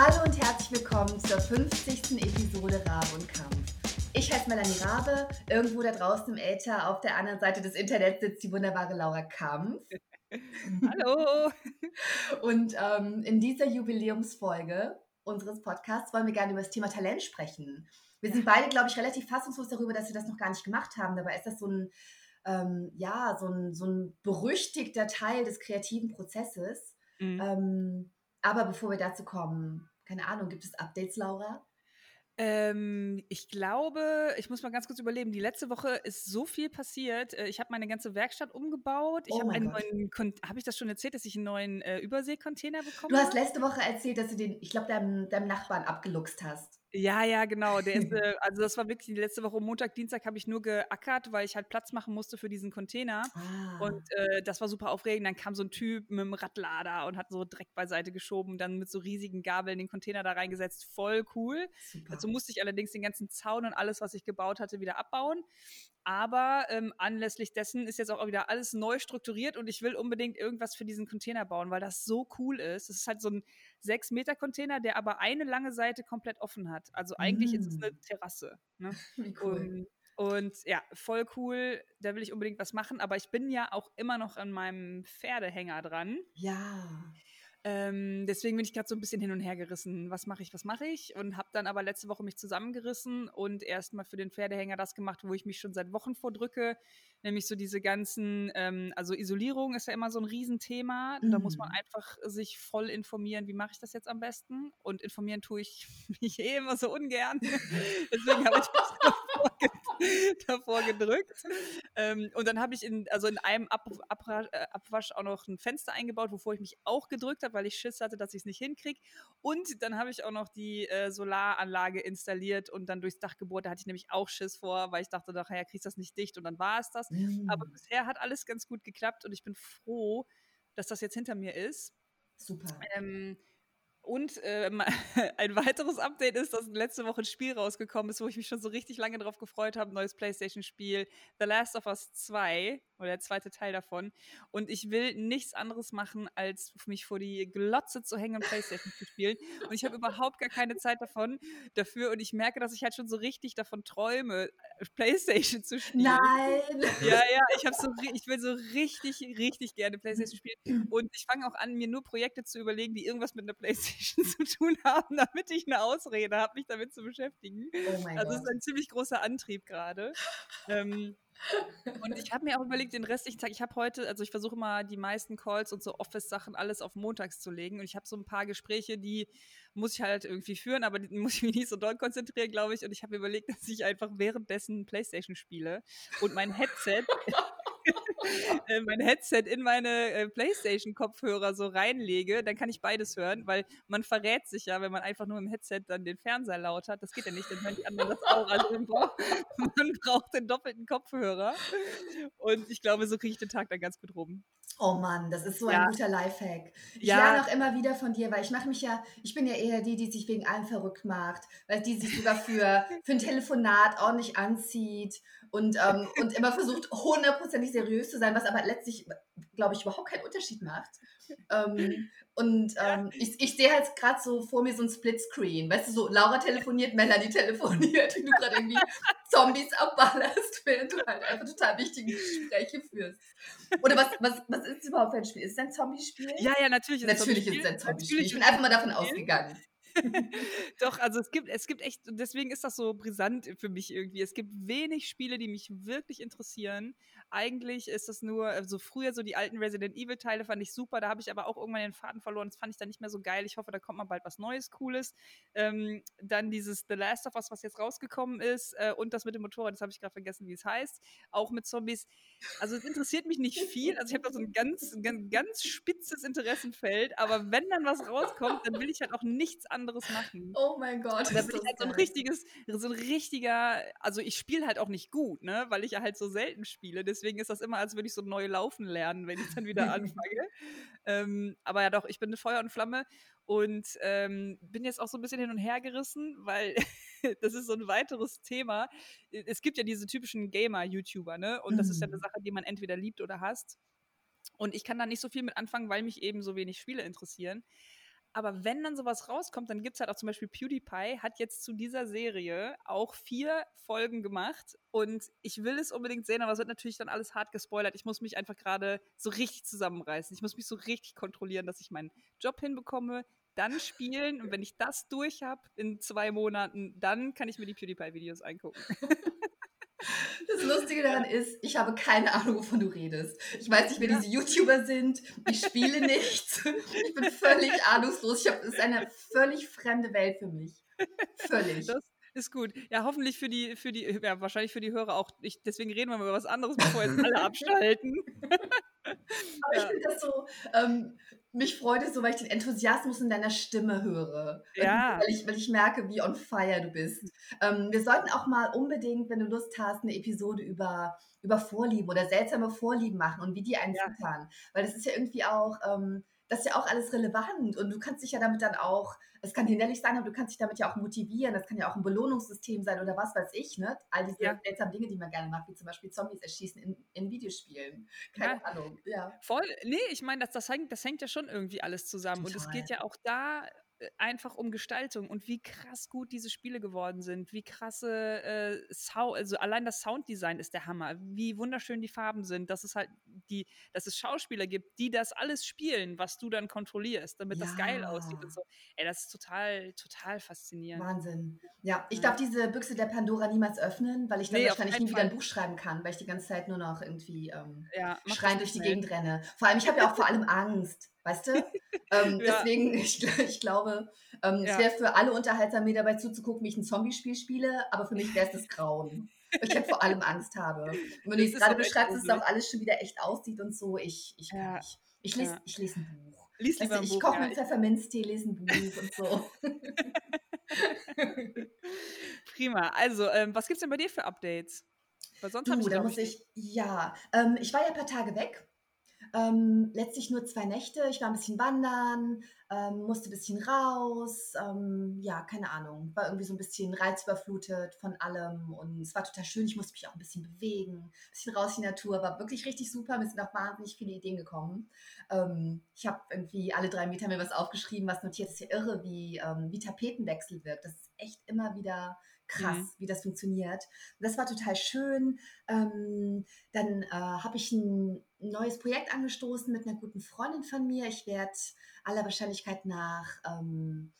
Hallo und herzlich willkommen zur 50. Episode Rabe und Kampf. Ich heiße Melanie Rabe. Irgendwo da draußen im Äther auf der anderen Seite des Internets sitzt die wunderbare Laura Kampf. Hallo! Und ähm, in dieser Jubiläumsfolge unseres Podcasts wollen wir gerne über das Thema Talent sprechen. Wir sind beide, glaube ich, relativ fassungslos darüber, dass wir das noch gar nicht gemacht haben. Dabei ist das so ein, ähm, ja, so ein, so ein berüchtigter Teil des kreativen Prozesses. Mhm. Ähm, aber bevor wir dazu kommen, keine Ahnung, gibt es Updates, Laura? Ähm, ich glaube, ich muss mal ganz kurz überleben. Die letzte Woche ist so viel passiert. Äh, ich habe meine ganze Werkstatt umgebaut. Ich oh habe einen neuen, habe ich das schon erzählt, dass ich einen neuen äh, Überseekontainer bekommen habe? Du hast letzte Woche erzählt, dass du den, ich glaube, deinem, deinem Nachbarn abgeluchst hast. Ja, ja, genau. Der ist, äh, also das war wirklich die letzte Woche Montag, Dienstag habe ich nur geackert, weil ich halt Platz machen musste für diesen Container. Ah. Und äh, das war super aufregend. Dann kam so ein Typ mit einem Radlader und hat so Dreck beiseite geschoben, dann mit so riesigen Gabeln den Container da reingesetzt. Voll cool. Super. Dazu musste ich allerdings den ganzen Zaun und alles, was ich gebaut hatte, wieder abbauen. Aber ähm, anlässlich dessen ist jetzt auch wieder alles neu strukturiert und ich will unbedingt irgendwas für diesen Container bauen, weil das so cool ist. Es ist halt so ein 6-Meter-Container, der aber eine lange Seite komplett offen hat. Also eigentlich mm. ist es eine mm. Terrasse. Ne? Cool. Und, und, ja, voll cool. Da will ich unbedingt was machen. Aber ich bin ja auch immer noch an meinem Pferdehänger dran. Ja. Ähm, deswegen bin ich gerade so ein bisschen hin und her gerissen. Was mache ich, was mache ich? Und habe dann aber letzte Woche mich zusammengerissen und erstmal für den Pferdehänger das gemacht, wo ich mich schon seit Wochen vordrücke. Nämlich so diese ganzen, ähm, also Isolierung ist ja immer so ein Riesenthema. Mhm. Da muss man mhm. einfach sich voll informieren, wie mache ich das jetzt am besten? Und informieren tue ich mich eh immer so ungern. Deswegen habe ich mich davor gedrückt. Ähm, und dann habe ich in, also in einem Ab Ab äh, Abwasch auch noch ein Fenster eingebaut, wovor ich mich auch gedrückt habe, weil ich Schiss hatte, dass ich es nicht hinkriege. Und dann habe ich auch noch die äh, Solaranlage installiert und dann durchs Dach gebohrt. Da hatte ich nämlich auch Schiss vor, weil ich dachte, nachher kriegst du das nicht dicht und dann war es das. Mhm. Aber bisher hat alles ganz gut geklappt und ich bin froh, dass das jetzt hinter mir ist. Super. Ähm, und äh, ein weiteres Update ist, dass letzte Woche ein Spiel rausgekommen ist, wo ich mich schon so richtig lange drauf gefreut habe. Neues PlayStation-Spiel, The Last of Us 2 oder der zweite Teil davon. Und ich will nichts anderes machen, als mich vor die Glotze zu hängen und PlayStation zu spielen. Und ich habe überhaupt gar keine Zeit davon dafür. Und ich merke, dass ich halt schon so richtig davon träume, äh, PlayStation zu spielen. Nein! Ja, ja, ich, hab so, ich will so richtig, richtig gerne PlayStation spielen. Und ich fange auch an, mir nur Projekte zu überlegen, die irgendwas mit einer PlayStation zu tun haben, damit ich eine Ausrede habe, mich damit zu beschäftigen. Oh mein also es ist ein ziemlich großer Antrieb gerade. ähm, und ich habe mir auch überlegt, den restlichen Tag, ich habe heute, also ich versuche immer die meisten Calls und so Office-Sachen alles auf montags zu legen. Und ich habe so ein paar Gespräche, die muss ich halt irgendwie führen, aber die muss ich mich nicht so doll konzentrieren, glaube ich. Und ich habe überlegt, dass ich einfach währenddessen Playstation spiele und mein Headset äh, mein Headset in meine äh, Playstation-Kopfhörer so reinlege, dann kann ich beides hören, weil man verrät sich ja, wenn man einfach nur im Headset dann den Fernseher laut hat. Das geht ja nicht, dann hören die anderen das auch. Also man braucht, man braucht den doppelten Kopfhörer. Und ich glaube, so kriege ich den Tag dann ganz gut rum. Oh Mann, das ist so ja. ein guter Lifehack. Ich ja. lerne auch immer wieder von dir, weil ich mache mich ja, ich bin ja eher die, die sich wegen allem verrückt macht, weil die sich sogar für, für ein Telefonat ordentlich anzieht und, ähm, und immer versucht, hundertprozentig seriös zu sein, was aber letztlich, glaube ich, überhaupt keinen Unterschied macht. Ähm, und ähm, ich, ich sehe halt gerade so vor mir so ein Splitscreen. Weißt du, so Laura telefoniert, Melanie telefoniert und du gerade irgendwie Zombies abballerst, während du halt einfach total wichtige Gespräche führst. Oder was, was, was ist es überhaupt für ein Spiel? Ist es ein Zombie-Spiel? Ja, ja, natürlich. Ist natürlich ist es ein Zombie-Spiel. Ich bin einfach mal davon ausgegangen. Doch, also es gibt, es gibt echt, deswegen ist das so brisant für mich irgendwie. Es gibt wenig Spiele, die mich wirklich interessieren. Eigentlich ist das nur, also früher so die alten Resident Evil-Teile fand ich super, da habe ich aber auch irgendwann den Faden verloren. Das fand ich dann nicht mehr so geil. Ich hoffe, da kommt mal bald was Neues, Cooles. Ähm, dann dieses The Last of Us, was jetzt rausgekommen ist, äh, und das mit dem Motorrad, das habe ich gerade vergessen, wie es heißt. Auch mit Zombies. Also es interessiert mich nicht viel. Also ich habe da so ein ganz, ganz, ganz spitzes Interessenfeld, aber wenn dann was rauskommt, dann will ich halt auch nichts anderes anderes machen. Oh mein Gott. Da bin ich halt so ein richtiges, so ein richtiger, also ich spiele halt auch nicht gut, ne, weil ich ja halt so selten spiele. Deswegen ist das immer, als würde ich so neu laufen lernen, wenn ich dann wieder anfange. ähm, aber ja doch, ich bin eine Feuer und Flamme und ähm, bin jetzt auch so ein bisschen hin und her gerissen, weil das ist so ein weiteres Thema. Es gibt ja diese typischen Gamer-YouTuber, ne? Und das ist ja eine mhm. Sache, die man entweder liebt oder hasst. Und ich kann da nicht so viel mit anfangen, weil mich eben so wenig Spiele interessieren. Aber wenn dann sowas rauskommt, dann gibt es halt auch zum Beispiel PewDiePie, hat jetzt zu dieser Serie auch vier Folgen gemacht und ich will es unbedingt sehen, aber es wird natürlich dann alles hart gespoilert. Ich muss mich einfach gerade so richtig zusammenreißen. Ich muss mich so richtig kontrollieren, dass ich meinen Job hinbekomme, dann spielen und wenn ich das durch habe in zwei Monaten, dann kann ich mir die PewDiePie-Videos angucken. Das Lustige daran ist, ich habe keine Ahnung, wovon du redest. Ich weiß nicht, wer diese YouTuber sind. Ich spiele nichts. Ich bin völlig ahnungslos. Ich hab, es ist eine völlig fremde Welt für mich. Völlig. Das ist gut. Ja, hoffentlich für die, für die, ja, wahrscheinlich für die Hörer auch. Ich, deswegen reden wir mal über was anderes, bevor jetzt alle abschalten. Aber ja. ich finde das so, ähm, mich freut es so, weil ich den Enthusiasmus in deiner Stimme höre. Ja. Weil ich, weil ich merke, wie on fire du bist. Ähm, wir sollten auch mal unbedingt, wenn du Lust hast, eine Episode über, über Vorlieben oder seltsame Vorlieben machen und wie die einen ja. Weil das ist ja irgendwie auch. Ähm, das ist ja auch alles relevant und du kannst dich ja damit dann auch, es kann hinderlich sein, aber du kannst dich damit ja auch motivieren. Das kann ja auch ein Belohnungssystem sein oder was weiß ich, ne? All diese ja. seltsamen Dinge, die man gerne macht, wie zum Beispiel Zombies erschießen in, in Videospielen. Keine ja. Ahnung, ja. Voll, nee, ich meine, das, das, hängt, das hängt ja schon irgendwie alles zusammen Total. und es geht ja auch da einfach um Gestaltung und wie krass gut diese Spiele geworden sind, wie krasse äh, Sound, also allein das Sounddesign ist der Hammer, wie wunderschön die Farben sind, dass es halt die, dass es Schauspieler gibt, die das alles spielen, was du dann kontrollierst, damit ja. das geil aussieht und so. Ey, das ist total, total faszinierend. Wahnsinn. Ja, ich darf diese Büchse der Pandora niemals öffnen, weil ich dann nee, wahrscheinlich nie wieder ein Buch schreiben kann, weil ich die ganze Zeit nur noch irgendwie ähm, ja, schreien durch die Gegend renne. Vor allem, ich habe ja auch vor allem Angst. Weißt du? ähm, ja. Deswegen, ich, ich glaube, ähm, ja. es wäre für alle unterhaltsam, mir dabei zuzugucken, wie ich ein Zombie-Spiel spiele, aber für mich wäre es das Grauen. ich halt vor allem Angst habe. Und wenn du es gerade beschreibst, dass es auch alles schon wieder echt aussieht und so, ich, ich kann ja. nicht. Ich lese ich lese ein Buch. Lies weißt du, ich koche mit Pfefferminztee, lese ein Buch und so. Prima. Also, ähm, was gibt es denn bei dir für Updates? Weil sonst du, ich, da muss ich, ja, ähm, ich war ja ein paar Tage weg ähm, letztlich nur zwei Nächte. Ich war ein bisschen wandern, ähm, musste ein bisschen raus. Ähm, ja, keine Ahnung. War irgendwie so ein bisschen reizüberflutet von allem und es war total schön. Ich musste mich auch ein bisschen bewegen, ein bisschen raus in die Natur. War wirklich richtig super. Mir sind auch wahnsinnig viele Ideen gekommen. Ähm, ich habe irgendwie alle drei Meter mir was aufgeschrieben, was notiert. Das ist ja irre, wie, ähm, wie Tapetenwechsel wirkt. Das ist echt immer wieder krass, mhm. wie das funktioniert. das war total schön. Ähm, dann äh, habe ich ein neues Projekt angestoßen mit einer guten Freundin von mir. Ich werde aller Wahrscheinlichkeit nach ähm,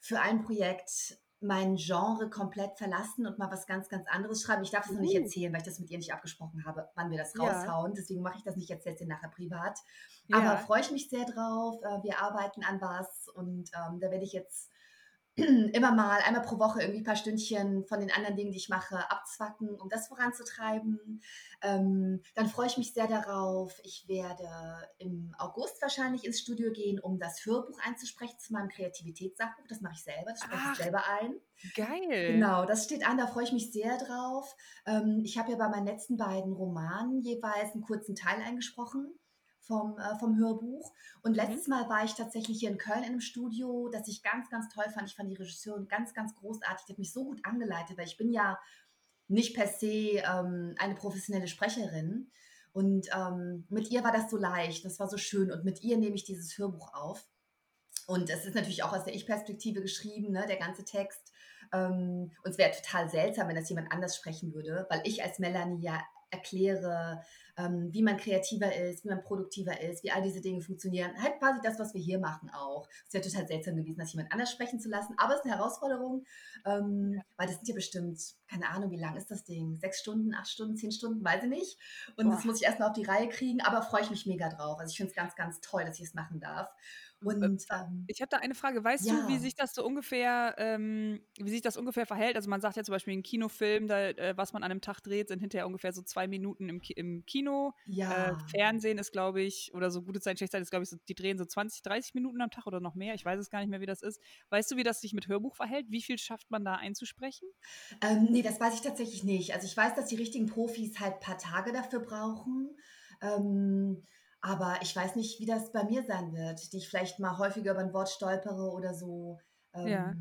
für ein Projekt mein Genre komplett verlassen und mal was ganz, ganz anderes schreiben. Ich darf es uh. noch nicht uh. erzählen, weil ich das mit ihr nicht abgesprochen habe, wann wir das raushauen. Ja. Deswegen mache ich das nicht jetzt, jetzt nachher privat. Ja. Aber freue ich mich sehr drauf. Äh, wir arbeiten an was und ähm, da werde ich jetzt immer mal einmal pro Woche irgendwie ein paar Stündchen von den anderen Dingen, die ich mache, abzwacken, um das voranzutreiben. Ähm, dann freue ich mich sehr darauf. Ich werde im August wahrscheinlich ins Studio gehen, um das Hörbuch einzusprechen zu meinem Kreativitätssachbuch. Das mache ich selber, das spreche ich selber ein. Geil. Genau, das steht an, da freue ich mich sehr drauf. Ähm, ich habe ja bei meinen letzten beiden Romanen jeweils einen kurzen Teil eingesprochen vom, äh, vom Hörbuch. Und mhm. letztes Mal war ich tatsächlich hier in Köln in einem Studio, das ich ganz, ganz toll fand. Ich fand die Regisseurin ganz, ganz großartig. Die hat mich so gut angeleitet, weil ich bin ja nicht per se ähm, eine professionelle Sprecherin. Und ähm, mit ihr war das so leicht, das war so schön. Und mit ihr nehme ich dieses Hörbuch auf. Und es ist natürlich auch aus der Ich-Perspektive geschrieben, ne, der ganze Text. Ähm, und es wäre total seltsam, wenn das jemand anders sprechen würde, weil ich als Melanie ja erkläre, ähm, wie man kreativer ist, wie man produktiver ist, wie all diese Dinge funktionieren. Halt quasi das, was wir hier machen auch. Es wäre total seltsam gewesen, das jemand anders sprechen zu lassen, aber es ist eine Herausforderung, ähm, weil das sind ja bestimmt, keine Ahnung, wie lang ist das Ding? Sechs Stunden, acht Stunden, zehn Stunden, weiß ich nicht. Und Boah. das muss ich erstmal auf die Reihe kriegen, aber freue ich mich mega drauf. Also ich finde es ganz, ganz toll, dass ich es machen darf. Und, ähm, ich habe da eine Frage. Weißt ja. du, wie sich das so ungefähr, ähm, wie sich das ungefähr verhält? Also man sagt ja zum Beispiel, ein Kinofilm, da, äh, was man an einem Tag dreht, sind hinterher ungefähr so zwei Minuten im, Ki im Kino. Ja. Äh, Fernsehen ist, glaube ich, oder so gute Zeit, schlechte Zeit ist, glaube ich, so, die drehen so 20, 30 Minuten am Tag oder noch mehr. Ich weiß es gar nicht mehr, wie das ist. Weißt du, wie das sich mit Hörbuch verhält? Wie viel schafft man da einzusprechen? Ähm, nee, das weiß ich tatsächlich nicht. Also ich weiß, dass die richtigen Profis halt ein paar Tage dafür brauchen. Ähm, aber ich weiß nicht, wie das bei mir sein wird, die ich vielleicht mal häufiger über ein Wort stolpere oder so. Ähm, ja.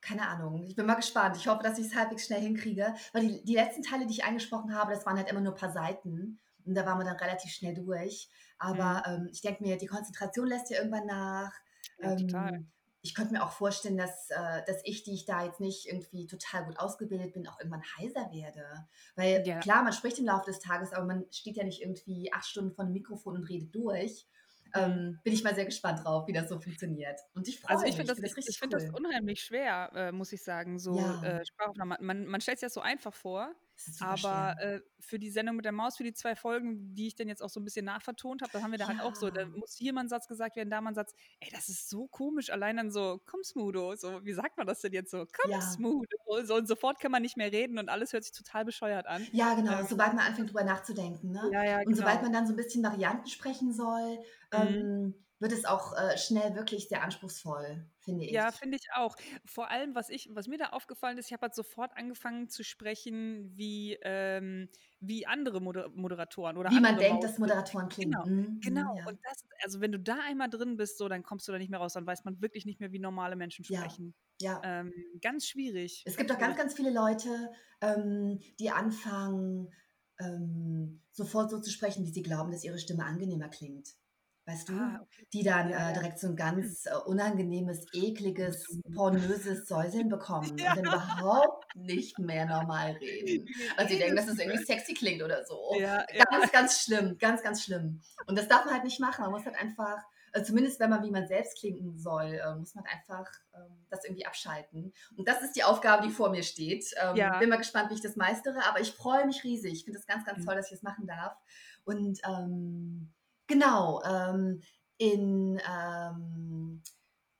Keine Ahnung. Ich bin mal gespannt. Ich hoffe, dass ich es halbwegs schnell hinkriege. Weil die, die letzten Teile, die ich angesprochen habe, das waren halt immer nur ein paar Seiten. Und da waren wir dann relativ schnell durch. Aber mhm. ähm, ich denke mir, die Konzentration lässt ja irgendwann nach. Ja, total. Ich könnte mir auch vorstellen, dass, äh, dass ich, die ich da jetzt nicht irgendwie total gut ausgebildet bin, auch irgendwann heiser werde. Weil Ja. klar, man spricht im Laufe des Tages, aber man steht ja nicht irgendwie acht Stunden vor einem Mikrofon und redet durch. Mhm. Ähm, bin ich mal sehr gespannt drauf, wie das so funktioniert. Und ich freue Also mich. ich finde Ich das, finde das ich, ich find das unheimlich schwer, äh, muss ich sagen, so Ja, äh, Sprachaufnahmen. Man, man stellt es ja so einfach vor, aber äh, für die Sendung mit der Maus, für die zwei Folgen, die ich dann jetzt auch so ein bisschen nachvertont habe, da haben wir da halt auch so, da Ja, muss hier mal ein Satz gesagt werden, da mal ein Satz. Ey, das ist so komisch, allein dann so, komm Smudo, so, wie sagt man das denn jetzt so? Komm ja. Smudo. So, und sofort kann man nicht mehr reden und alles hört sich total bescheuert an. Ja, genau, Ähm, sobald man anfängt, drüber nachzudenken, ne? ja, ja, Und sobald genau. man dann so ein bisschen Varianten sprechen soll, Mhm. ähm, wird es auch äh, schnell wirklich sehr anspruchsvoll, finde Ja, ich. finde ich auch. Vor allem, was ich, was mir da aufgefallen ist, ich habe halt sofort angefangen zu sprechen wie, ähm, wie andere Moder Moderatoren oder Wie man denkt, dass. Moderatoren klingen. Genau, Mhm, mhm, genau. ja. Und das, also wenn du da einmal drin bist, so, dann kommst du da nicht mehr raus, dann weiß man wirklich nicht mehr, wie normale Menschen Ja, sprechen. ja. Ähm, ganz schwierig, Es gibt auch ganz, ganz viele Leute, ähm, die anfangen, ähm, sofort so zu sprechen, wie sie glauben, dass ihre Stimme angenehmer klingt. Weißt du? Ah, okay. Die dann Ja, äh, direkt so ein ganz äh, unangenehmes, ekliges, Mhm. pornöses Säuseln bekommen Ja. und dann überhaupt nicht mehr normal reden. Also die denken, dass es irgendwie sexy klingt oder so. Ja. Ganz, ganz schlimm, ganz, ganz schlimm. Und das darf man halt nicht machen. Man muss halt einfach, also zumindest wenn man wie man selbst klingen soll, äh, muss man einfach ähm, das irgendwie abschalten. Und das ist die Aufgabe, die vor mir steht. Ähm, bin mal gespannt, wie ich das meistere, aber ich freue mich riesig. Ich finde es ganz, ganz Mhm. toll, dass ich das machen darf. Und ähm, genau, ähm, in, ähm,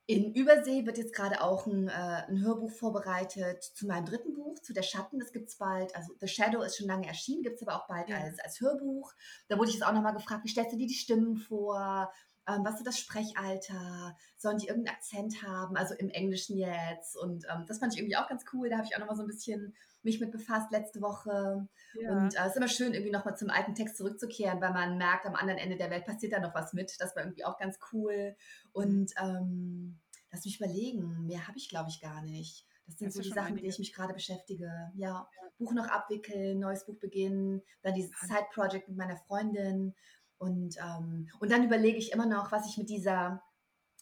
in Übersee wird jetzt gerade auch ein, äh, ein Hörbuch vorbereitet zu meinem dritten Buch, zu Der Schatten. Das gibt es bald. Also The Shadow ist schon lange erschienen, gibt es aber auch bald Ja. als, als Hörbuch. Da wurde ich jetzt auch nochmal gefragt, wie stellst du dir die Stimmen vor? Ähm, was ist das Sprechalter? Sollen die irgendeinen Akzent haben? Also im Englischen jetzt. Und ähm, das fand ich irgendwie auch ganz cool. Da habe ich auch nochmal so ein bisschen mich mit befasst letzte Woche. Ja. Und äh, es ist immer schön, irgendwie nochmal zum alten Text zurückzukehren, weil man merkt, am anderen Ende der Welt passiert da noch was mit. Das war irgendwie auch ganz cool. Mhm. Und ähm, lass mich überlegen, mehr habe ich, glaube ich, gar nicht. Das sind Das so die Sachen, mit denen ich mich gerade beschäftige. Ja. Buch noch abwickeln, neues Buch beginnen, dann dieses Side-Project mit meiner Freundin. Und, ähm, und dann überlege ich immer noch, was ich mit dieser,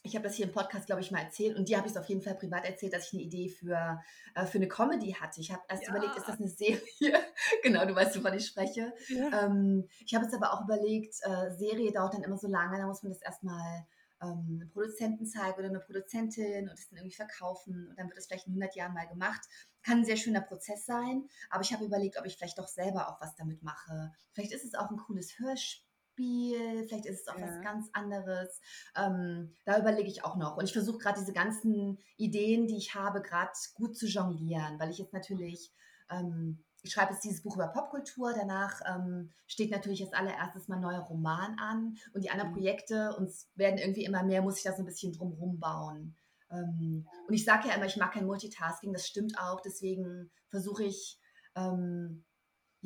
ich habe das hier im Podcast, glaube ich, mal erzählt und dir habe ich es auf jeden Fall privat erzählt, dass ich eine Idee für, äh, für eine Comedy hatte. Ich habe erst überlegt, ist Ja. das eine Serie? genau, du weißt, wovon ich spreche. Ja. Ähm, ich habe jetzt aber auch überlegt, äh, Serie dauert dann immer so lange, da muss man das erstmal ähm, einem Produzenten zeigen oder einer Produzentin und das dann irgendwie verkaufen und dann wird das vielleicht in 100 Jahren mal gemacht. Kann ein sehr schöner Prozess sein, aber ich habe überlegt, ob ich vielleicht doch selber auch was damit mache. Vielleicht ist es auch ein cooles Hörspiel, vielleicht ist es auch was Ja. ganz anderes. Ähm, da überlege ich auch noch und ich versuche gerade diese ganzen Ideen, die ich habe, gerade gut zu jonglieren, weil ich jetzt natürlich ähm, ich schreibe jetzt dieses Buch über Popkultur. Danach ähm, steht natürlich als allererstes mein neuer Roman an und die anderen Mhm. Projekte und es werden irgendwie immer mehr, muss ich da so ein bisschen drumherum bauen. Ähm, und ich sage ja immer, ich mag kein Multitasking, das stimmt auch. Deswegen versuche ich, ähm,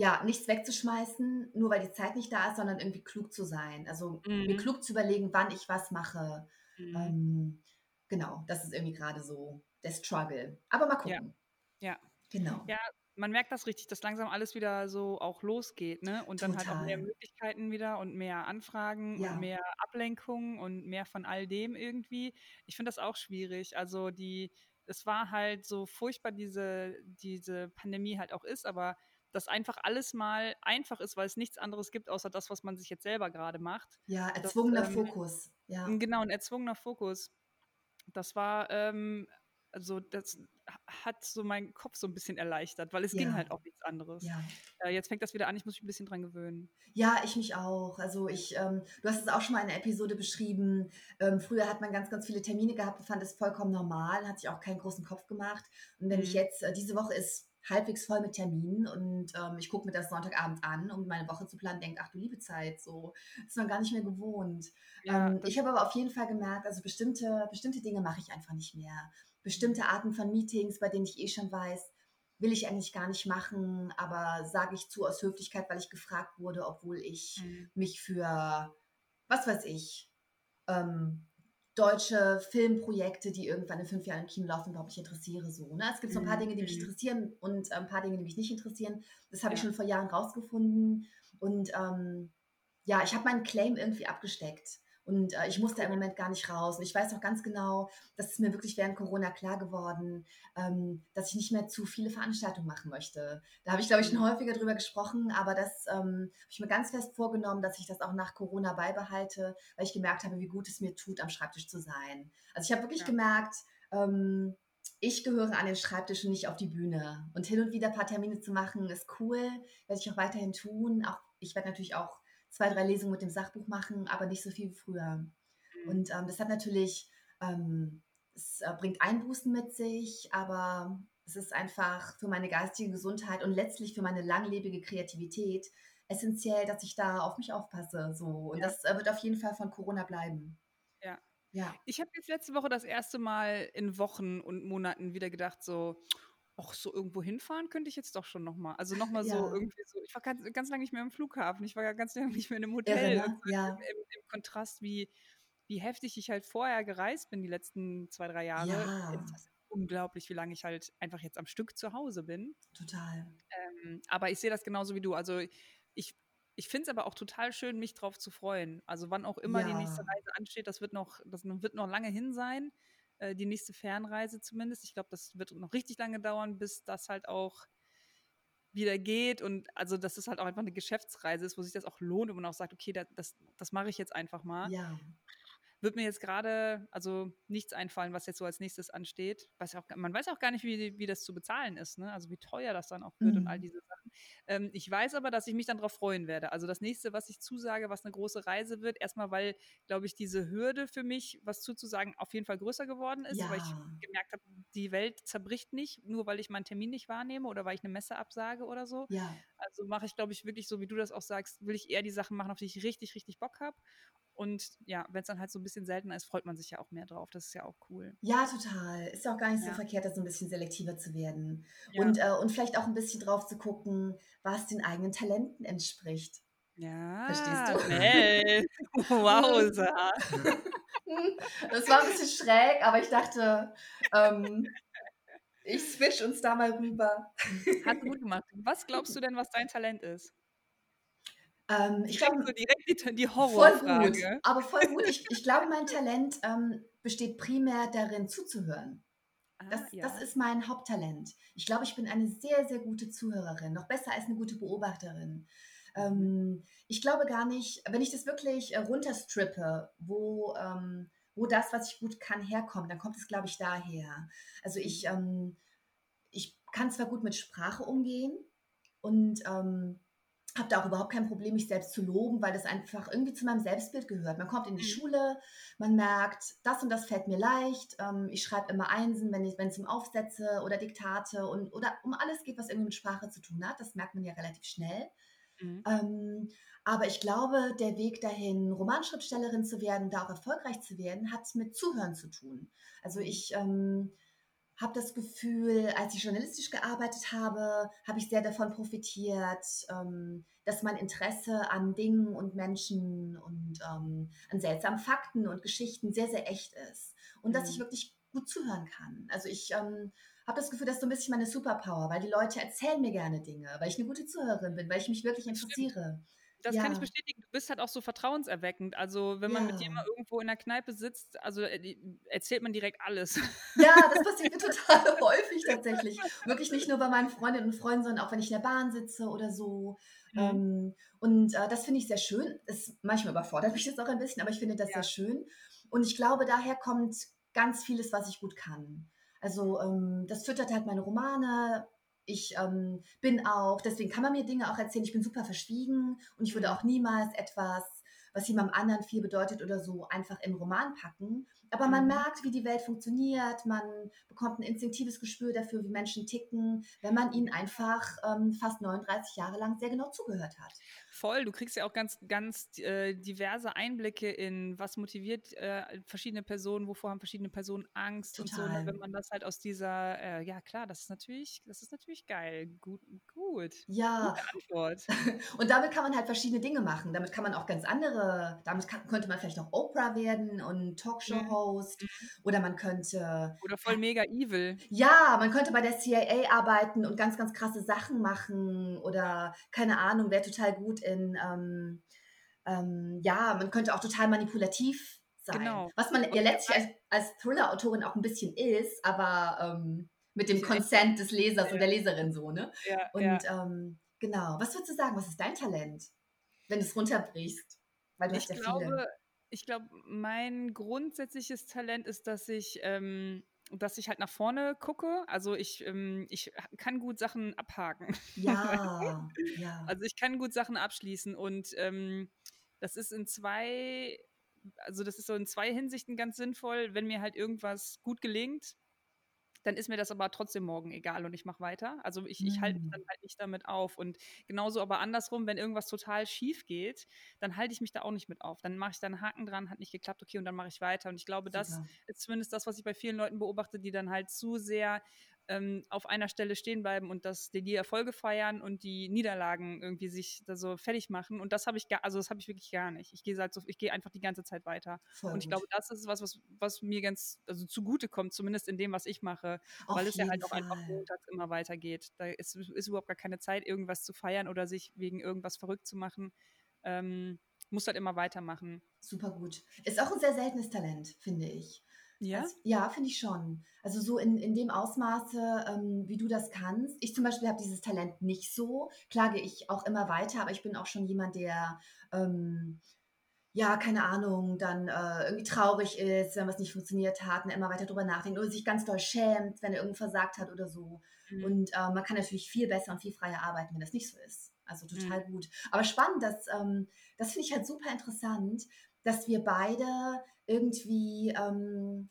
ja, nichts wegzuschmeißen, nur weil die Zeit nicht da ist, sondern irgendwie klug zu sein. Also mir Mhm. klug zu überlegen, wann ich was mache. Mhm. Ähm, genau, das ist irgendwie gerade so der Struggle. Aber mal Ja. gucken. Ja. Genau. Ja, man merkt das richtig, dass langsam alles wieder so auch losgeht, ne? Und dann halt auch mehr Total. Möglichkeiten wieder und mehr Anfragen Ja. und mehr Ablenkung und mehr von all dem irgendwie. Ich finde das auch schwierig. Also die, es war halt so furchtbar, diese, diese Pandemie halt auch ist, aber dass einfach alles mal einfach ist, weil es nichts anderes gibt, außer das, was man sich jetzt selber gerade macht. Ja, Das, erzwungener ähm, Fokus. Ja. Genau, ein erzwungener Fokus. Das war, ähm, also das hat so meinen Kopf so ein bisschen erleichtert, weil es ging Ja. halt auch nichts anderes. Ja. Äh, jetzt fängt das wieder an, ich muss mich ein bisschen dran gewöhnen. Ja, ich mich auch. Also ich, ähm, du hast es auch schon mal in der Episode beschrieben. Ähm, früher hat man ganz, ganz viele Termine gehabt und fand es vollkommen normal, hat sich auch keinen großen Kopf gemacht. Und wenn ich Mhm. jetzt, äh, diese Woche ist halbwegs voll mit Terminen und ähm, ich gucke mir das Sonntagabend an, um meine Woche zu planen, denke, ach du liebe Zeit, so ist man gar nicht mehr gewohnt. Ja, Ähm, ich habe aber auf jeden Fall gemerkt, also bestimmte, bestimmte Dinge mache ich einfach nicht mehr. Bestimmte Arten von Meetings, bei denen ich eh schon weiß, will ich eigentlich gar nicht machen, aber sage ich zu aus Höflichkeit, weil ich gefragt wurde, obwohl ich Mhm. mich für, was weiß ich, ähm, deutsche Filmprojekte, die irgendwann in fünf Jahren im Kino laufen, überhaupt nicht interessiere. So, ne? Es gibt so ein paar Mhm. Dinge, die mich Mhm. interessieren und ein paar Dinge, die mich nicht interessieren. Das habe ich Ja. schon vor Jahren rausgefunden. Und ähm, ja, ich habe meinen Claim irgendwie abgesteckt. Und äh, ich muss da im Moment gar nicht raus. Und ich weiß auch ganz genau, das ist mir wirklich während Corona klar geworden, ähm, dass ich nicht mehr zu viele Veranstaltungen machen möchte. Da habe ich, glaube ich, schon mhm. häufiger drüber gesprochen, aber das ähm, habe ich mir ganz fest vorgenommen, dass ich das auch nach Corona beibehalte, weil ich gemerkt habe, wie gut es mir tut, am Schreibtisch zu sein. Also ich habe wirklich ja. gemerkt, ähm, ich gehöre an den Schreibtisch und nicht auf die Bühne. Und hin und wieder ein paar Termine zu machen, ist cool, werde ich auch weiterhin tun. Auch, ich werde natürlich auch zwei, drei Lesungen mit dem Sachbuch machen, aber nicht so viel wie früher. Mhm. Und ähm, das hat natürlich, ähm, es äh, bringt Einbußen mit sich, aber es ist einfach für meine geistige Gesundheit und letztlich für meine langlebige Kreativität essentiell, dass ich da auf mich aufpasse. So. Und ja. das äh, wird auf jeden Fall von Corona bleiben. Ja. Ja. Ich habe jetzt letzte Woche das erste Mal in Wochen und Monaten wieder gedacht, so, ach, so irgendwo hinfahren könnte ich jetzt doch schon nochmal. Also nochmal so ja. irgendwie so, ich war ganz, ganz lange nicht mehr im Flughafen, ich war ja ganz lange nicht mehr in einem Hotel. Irre, ne? ja. Im, im, Kontrast, wie, wie heftig ich halt vorher gereist bin, die letzten zwei, drei Jahre. Ja. Ist das unglaublich, wie lange ich halt einfach jetzt am Stück zu Hause bin. Total. Ähm, aber ich sehe das genauso wie du. Also ich ich finde es aber auch total schön, mich drauf zu freuen. Also wann auch immer ja. die nächste Reise ansteht, das wird noch, das wird noch lange hin sein. Äh, die nächste Fernreise zumindest. Ich glaube, das wird noch richtig lange dauern, bis das halt auch wieder geht und also dass es halt auch einfach eine Geschäftsreise ist, wo sich das auch lohnt und man auch sagt, okay, das, das, das mache ich jetzt einfach mal. Ja wird mir jetzt gerade also nichts einfallen, was jetzt so als nächstes ansteht. Weiß auch, man weiß auch gar nicht, wie, wie das zu bezahlen ist, ne? also wie teuer das dann auch wird mhm. und all mhm. diese Sachen. Ähm, ich weiß aber, dass ich mich dann darauf freuen werde. Also das nächste, was ich zusage, was eine große Reise wird, erstmal, weil, glaube ich, diese Hürde für mich, was zuzusagen, auf jeden Fall größer geworden ist, ja. weil ich gemerkt habe, die Welt zerbricht nicht, nur weil ich meinen Termin nicht wahrnehme oder weil ich eine Messe absage oder so. Ja. Also mache ich, glaube ich, wirklich so, wie du das auch sagst, will ich eher die Sachen machen, auf die ich richtig, richtig Bock habe. Und ja, wenn es dann halt so ein bisschen seltener ist, freut man sich ja auch mehr drauf. Das ist ja auch cool. Ja, total. Ist ja auch gar nicht ja. so verkehrt, da so ein bisschen selektiver zu werden. Ja. Und, äh, und vielleicht auch ein bisschen drauf zu gucken, was den eigenen Talenten entspricht. Ja. Verstehst du? Hey. Wow, Sarah. Das war ein bisschen schräg, aber ich dachte, ähm, ich switch uns da mal rüber. Hat gut gemacht. Was glaubst du denn, was dein Talent ist? Ähm, ich glaube, so direkt die, die Horrorfrage. Voll gut, aber voll gut. Ich, ich glaube, mein Talent ähm, besteht primär darin, zuzuhören. Ah, das, ja. das ist mein Haupttalent. Ich glaube, ich bin eine sehr, sehr gute Zuhörerin, noch besser als eine gute Beobachterin. Ähm, ich glaube gar nicht, wenn ich das wirklich äh, runterstrippe, wo, ähm, wo das, was ich gut kann, herkommt, dann kommt es, glaube ich, daher. Also ich, mhm. ähm, ich kann zwar gut mit Sprache umgehen und ähm, habe da auch überhaupt kein Problem, mich selbst zu loben, weil das einfach irgendwie zu meinem Selbstbild gehört. Man kommt in die mhm. Schule, man merkt, das und das fällt mir leicht. Ähm, ich schreibe immer Einsen, wenn es um Aufsätze oder Diktate und oder um alles geht, was irgendwie mit Sprache zu tun hat. Das merkt man ja relativ schnell. Mhm. Ähm, aber ich glaube, der Weg dahin, Romanschriftstellerin zu werden, da auch erfolgreich zu werden, hat mit Zuhören zu tun. Also mhm. ich ähm, habe das Gefühl, als ich journalistisch gearbeitet habe, habe ich sehr davon profitiert, ähm, dass mein Interesse an Dingen und Menschen und ähm, an seltsamen Fakten und Geschichten sehr, sehr echt ist. Und dass ich mhm. wirklich gut zuhören kann. Also ich ähm, habe das Gefühl, das ist so ein bisschen meine Superpower, weil die Leute erzählen mir gerne Dinge, weil ich eine gute Zuhörerin bin, weil ich mich wirklich interessiere. Stimmt. Das ja. kann ich bestätigen. Du bist halt auch so vertrauenserweckend. Also, wenn man ja. mit dir mal irgendwo in der Kneipe sitzt, also äh, erzählt man direkt alles. Ja, das passiert mir total häufig tatsächlich. Wirklich nicht nur bei meinen Freundinnen und Freunden, sondern auch wenn ich in der Bahn sitze oder so. Mhm. Ähm, und äh, das finde ich sehr schön. Es, manchmal überfordert mich das auch ein bisschen, aber ich finde das ja. sehr schön. Und ich glaube, daher kommt ganz vieles, was ich gut kann. Also ähm, das füttert halt meine Romane, ich ähm, bin auch, deswegen kann man mir Dinge auch erzählen, ich bin super verschwiegen und ich würde auch niemals etwas, was jemandem anderen viel bedeutet oder so, einfach in einen Roman packen. Aber man mhm. merkt, wie die Welt funktioniert, man bekommt ein instinktives Gespür dafür, wie Menschen ticken, wenn man ihnen einfach ähm, fast 39 Jahre lang sehr genau zugehört hat voll. Du kriegst ja auch ganz, ganz äh, diverse Einblicke in, was motiviert äh, verschiedene Personen, wovor haben verschiedene Personen Angst Total. und so. Wenn man das halt aus dieser, äh, ja klar, das ist natürlich, das ist natürlich geil. Gut, gut. Ja. Gute Antwort. und damit kann man halt verschiedene Dinge machen. Damit kann man auch ganz andere, damit kann, könnte man vielleicht noch Oprah werden und Talkshow-Host mhm. oder man könnte. Oder voll mega evil. Ja, man könnte bei der CIA arbeiten und ganz, ganz krasse Sachen machen oder keine Ahnung, wäre total gut in in, ähm, ähm, ja, man könnte auch total manipulativ sein. Genau. Was man ja letztlich als, als Thriller-Autorin auch ein bisschen ist, aber ähm, mit dem Consent des Lesers ja. und der Leserin so, ne? Ja, und ja. Ähm, genau. Was würdest du sagen, was ist dein Talent, wenn du es runterbrichst? Weil du ich hast ja glaube, viele. Ich glaube, mein grundsätzliches Talent ist, dass ich ähm, dass ich halt nach vorne gucke. Also ich, ähm, ich kann gut Sachen abhaken. Ja, ja. Also ich kann gut Sachen abschließen und ähm, das ist in zwei, also das ist so in zwei Hinsichten ganz sinnvoll, wenn mir halt irgendwas gut gelingt, dann ist mir das aber trotzdem morgen egal und ich mache weiter. Also ich, ich halte mich dann hm. halt nicht damit auf. Und genauso aber andersrum, wenn irgendwas total schief geht, dann halte ich mich da auch nicht mit auf. Dann mache ich da einen Haken dran, hat nicht geklappt, okay, und dann mache ich weiter. Und ich glaube, Super. das ist zumindest das, was ich bei vielen Leuten beobachte, die dann halt zu sehr ähm, auf einer Stelle stehen bleiben und das, die Erfolge feiern und die Niederlagen irgendwie sich da so fertig machen. Und das habe ich gar, also das habe ich wirklich gar nicht. Ich gehe halt so, ich gehe einfach die ganze Zeit weiter. Voll und ich glaube, das ist was, was, was mir ganz, also zugute kommt, zumindest in dem, was ich mache, auf weil es ja halt auch einfach montags immer weitergeht. Da ist, ist überhaupt gar keine Zeit, irgendwas zu feiern oder sich wegen irgendwas verrückt zu machen. Ähm, muss halt immer weitermachen. Super gut. Ist auch ein sehr seltenes Talent, finde ich. Ja? Also, ja, finde ich schon. Also so in, in dem Ausmaße, ähm, wie du das kannst. Ich zum Beispiel habe dieses Talent nicht so. Klage ich auch immer weiter, aber ich bin auch schon jemand, der, ähm, ja, keine Ahnung, dann äh, irgendwie traurig ist, wenn was nicht funktioniert hat und immer weiter drüber nachdenkt oder sich ganz doll schämt, wenn er irgendwo versagt hat oder so. Mhm. Und äh, man kann natürlich viel besser und viel freier arbeiten, wenn das nicht so ist. Also total mhm. gut. Aber spannend, das, ähm, das finde ich halt super interessant, dass wir beide irgendwie ähm,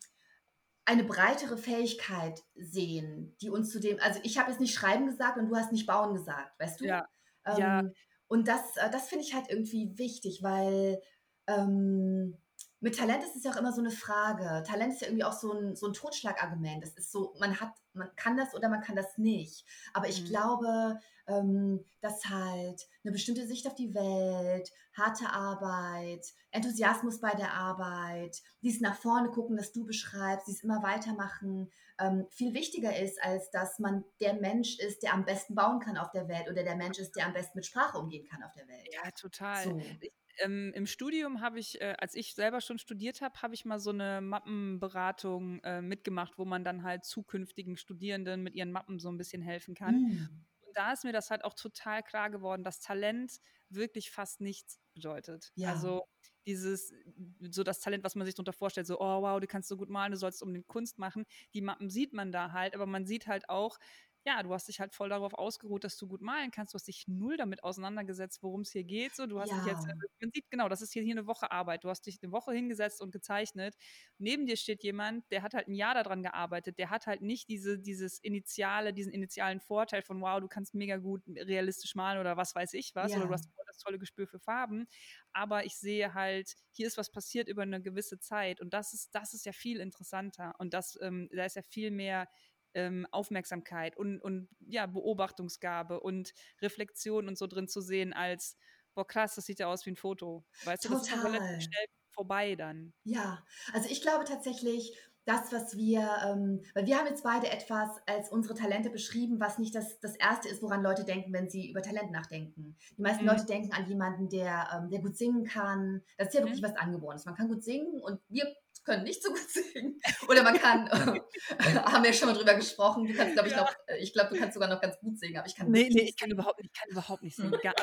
eine breitere Fähigkeit sehen, die uns zu dem, also ich habe jetzt nicht schreiben gesagt und du hast nicht bauen gesagt, weißt du? Ja. Ähm, ja. Und das, äh, das finde ich halt irgendwie wichtig, weil ähm, mit Talent ist es ja auch immer so eine Frage. Talent ist ja irgendwie auch so ein, so ein Totschlagargument. Das ist so, man hat, man kann das oder man kann das nicht. Aber ich mhm. glaube, ähm, dass halt eine bestimmte Sicht auf die Welt, harte Arbeit, Enthusiasmus bei der Arbeit, dieses nach vorne gucken, das du beschreibst, dieses immer weitermachen, ähm, viel wichtiger ist, als dass man der Mensch ist, der am besten bauen kann auf der Welt oder der Mensch ist, der am besten mit Sprache umgehen kann auf der Welt. Ja, total. So. Ich ähm, im Studium habe ich, äh, als ich selber schon studiert habe, habe ich mal so eine Mappenberatung äh, mitgemacht, wo man dann halt zukünftigen Studierenden mit ihren Mappen so ein bisschen helfen kann. Mm. Und da ist mir das halt auch total klar geworden, dass Talent wirklich fast nichts bedeutet. Ja. Also dieses, so das Talent, was man sich darunter vorstellt, so, oh wow, du kannst so gut malen, du sollst unbedingt Kunst machen. Die Mappen sieht man da halt, aber man sieht halt auch, ja, du hast dich halt voll darauf ausgeruht, dass du gut malen kannst. Du hast dich null damit auseinandergesetzt, worum es hier geht. So, du hast ja. dich jetzt, man sieht genau, das ist hier, hier eine Woche Arbeit. Du hast dich eine Woche hingesetzt und gezeichnet. Neben dir steht jemand, der hat halt ein Jahr daran gearbeitet. Der hat halt nicht diese, dieses initiale, diesen initialen Vorteil von, wow, du kannst mega gut realistisch malen oder was weiß ich was. Ja. Oder du hast das tolle Gespür für Farben. Aber ich sehe halt, hier ist was passiert über eine gewisse Zeit. Und das ist, das ist ja viel interessanter. Und das, ähm, da ist ja viel mehr ähm, Aufmerksamkeit und, und ja, Beobachtungsgabe und Reflexion und so drin zu sehen, als, boah, krass, das sieht ja aus wie ein Foto. Weißt Total. du, das ist relativ schnell vorbei dann. Ja, also ich glaube tatsächlich, das, was wir, ähm, weil wir haben jetzt beide etwas als unsere Talente beschrieben, was nicht das, das Erste ist, woran Leute denken, wenn sie über Talent nachdenken. Die meisten mhm. Leute denken an jemanden, der, ähm, der gut singen kann. Das ist ja wirklich mhm. was Angeborenes. Man kann gut singen und wir können nicht so gut singen. Oder man kann, äh, haben wir schon mal drüber gesprochen, du kannst, glaube ich, ja. noch, äh, ich glaube, du kannst sogar noch ganz gut singen, aber ich kann Nee, nee, ich kann überhaupt nicht, ich kann überhaupt nicht singen. Gar,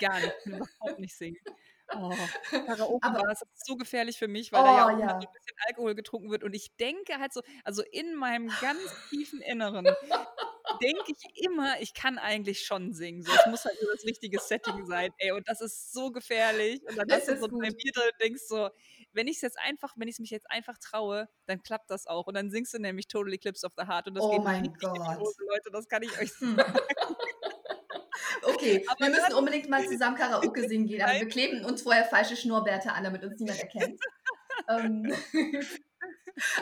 gar nicht, ich kann überhaupt nicht singen. Oh, Karaoke aber, das ist so gefährlich für mich, weil oh, da ja auch ja. so ein bisschen Alkohol getrunken wird. Und ich denke halt so, also in meinem ganz tiefen Inneren denke ich immer, ich kann eigentlich schon singen. So, es muss halt nur das richtige Setting sein. Ey, und das ist so gefährlich. Und dann hast du so ein Bier drin und denkst so, wenn ich es jetzt einfach, wenn ich es mich jetzt einfach traue, dann klappt das auch. Und dann singst du nämlich Total Eclipse of the Heart. Und das oh geht mein Gott. Leute, das kann ich euch sagen. Okay, aber wir müssen unbedingt mal zusammen Karaoke singen gehen, aber wir kleben uns vorher falsche Schnurrbärte an, damit uns niemand erkennt. ähm,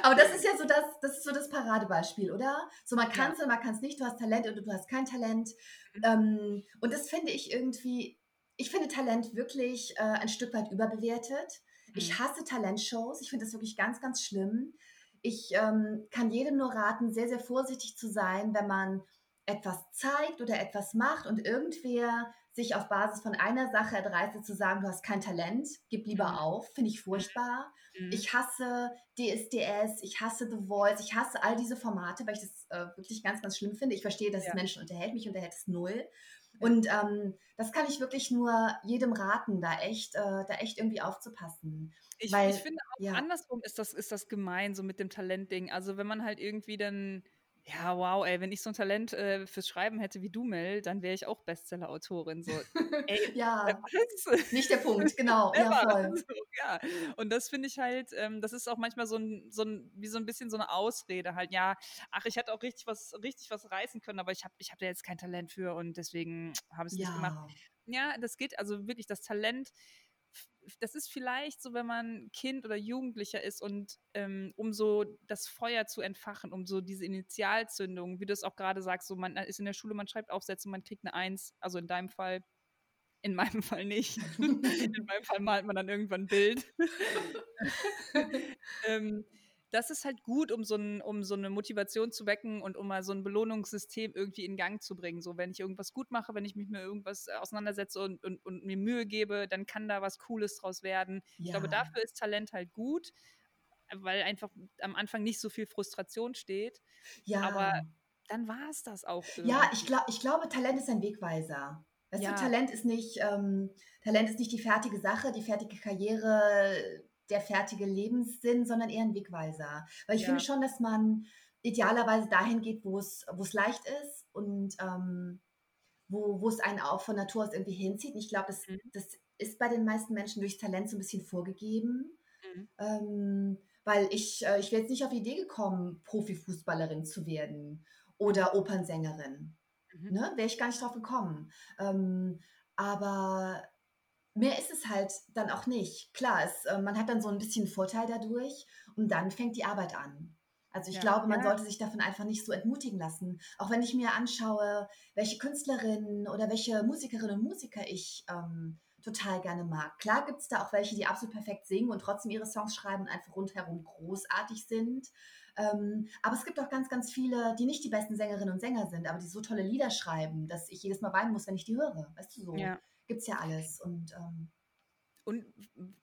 aber das ist ja so das, das ist so das Paradebeispiel, oder? So man kann es ja. und man kann es nicht, du hast Talent oder du hast kein Talent. Mhm. Ähm, und das finde ich irgendwie, ich finde Talent wirklich äh, ein Stück weit überbewertet. Mhm. Ich hasse Talentshows, ich finde das wirklich ganz, ganz schlimm. Ich ähm, kann jedem nur raten, sehr, sehr vorsichtig zu sein, wenn man etwas zeigt oder etwas macht und irgendwer sich auf Basis von einer Sache erdreistet zu sagen, du hast kein Talent, gib lieber mhm. auf, finde ich furchtbar. Mhm. Ich hasse DSDS, ich hasse The Voice, ich hasse all diese Formate, weil ich das äh, wirklich ganz, ganz schlimm finde. Ich verstehe, dass ja. es Menschen unterhält, mich unterhält es null. Und ähm, das kann ich wirklich nur jedem raten, da echt, äh, da echt irgendwie aufzupassen. Ich, Weil, ich finde auch ja. andersrum ist das, ist das gemein, so mit dem Talentding. Also wenn man halt irgendwie dann ja, wow, ey, wenn ich so ein Talent äh, fürs Schreiben hätte wie du, Mel, dann wäre ich auch Bestseller-Autorin. So, ja, nicht der Punkt, genau. ja, voll. So, ja. Und das finde ich halt, ähm, das ist auch manchmal so ein, so ein, wie so ein bisschen so eine Ausrede halt. Ja, ach, ich hätte auch richtig was, richtig was reißen können, aber ich habe ich hab da jetzt kein Talent für und deswegen habe ich es ja. nicht gemacht. Ja, das geht also wirklich, das Talent das ist vielleicht so, wenn man Kind oder Jugendlicher ist und ähm, um so das Feuer zu entfachen, um so diese Initialzündung, wie du es auch gerade sagst, so man ist in der Schule, man schreibt Aufsätze, man kriegt eine Eins, also in deinem Fall, in meinem Fall nicht. in meinem Fall malt man dann irgendwann ein Bild. ähm, das ist halt gut, um so, ein, um so eine Motivation zu wecken und um mal so ein Belohnungssystem irgendwie in Gang zu bringen. So, wenn ich irgendwas gut mache, wenn ich mich mit irgendwas äh, auseinandersetze und, und, und mir Mühe gebe, dann kann da was Cooles draus werden. Ja. Ich glaube, dafür ist Talent halt gut, weil einfach am Anfang nicht so viel Frustration steht. Ja. Aber dann war es das auch. Irgendwie. Ja, ich, glaub, ich glaube, Talent ist ein Wegweiser. Weißt ja. du, Talent ist nicht, ähm, Talent ist nicht die fertige Sache, die fertige Karriere, der fertige Lebenssinn, sondern eher ein Wegweiser. Weil ich ja. finde schon, dass man idealerweise dahin geht, wo es, wo es leicht ist und ähm, wo, wo es einen auch von Natur aus irgendwie hinzieht. Und ich glaube, das, mhm. das ist bei den meisten Menschen durch Talent so ein bisschen vorgegeben. Mhm. Ähm, weil ich, äh, ich wäre jetzt nicht auf die Idee gekommen, Profifußballerin zu werden oder Opernsängerin. Mhm. Ne? Wäre ich gar nicht drauf gekommen. Ähm, aber mehr ist es halt dann auch nicht. Klar, es, äh, man hat dann so ein bisschen Vorteil dadurch und dann fängt die Arbeit an. Also ich ja, glaube, man ja. sollte sich davon einfach nicht so entmutigen lassen. Auch wenn ich mir anschaue, welche Künstlerinnen oder welche Musikerinnen und Musiker ich ähm, total gerne mag. Klar gibt es da auch welche, die absolut perfekt singen und trotzdem ihre Songs schreiben und einfach rundherum großartig sind. Ähm, aber es gibt auch ganz, ganz viele, die nicht die besten Sängerinnen und Sänger sind, aber die so tolle Lieder schreiben, dass ich jedes Mal weinen muss, wenn ich die höre. Weißt du so? Ja gibt es ja alles. Und, ähm, und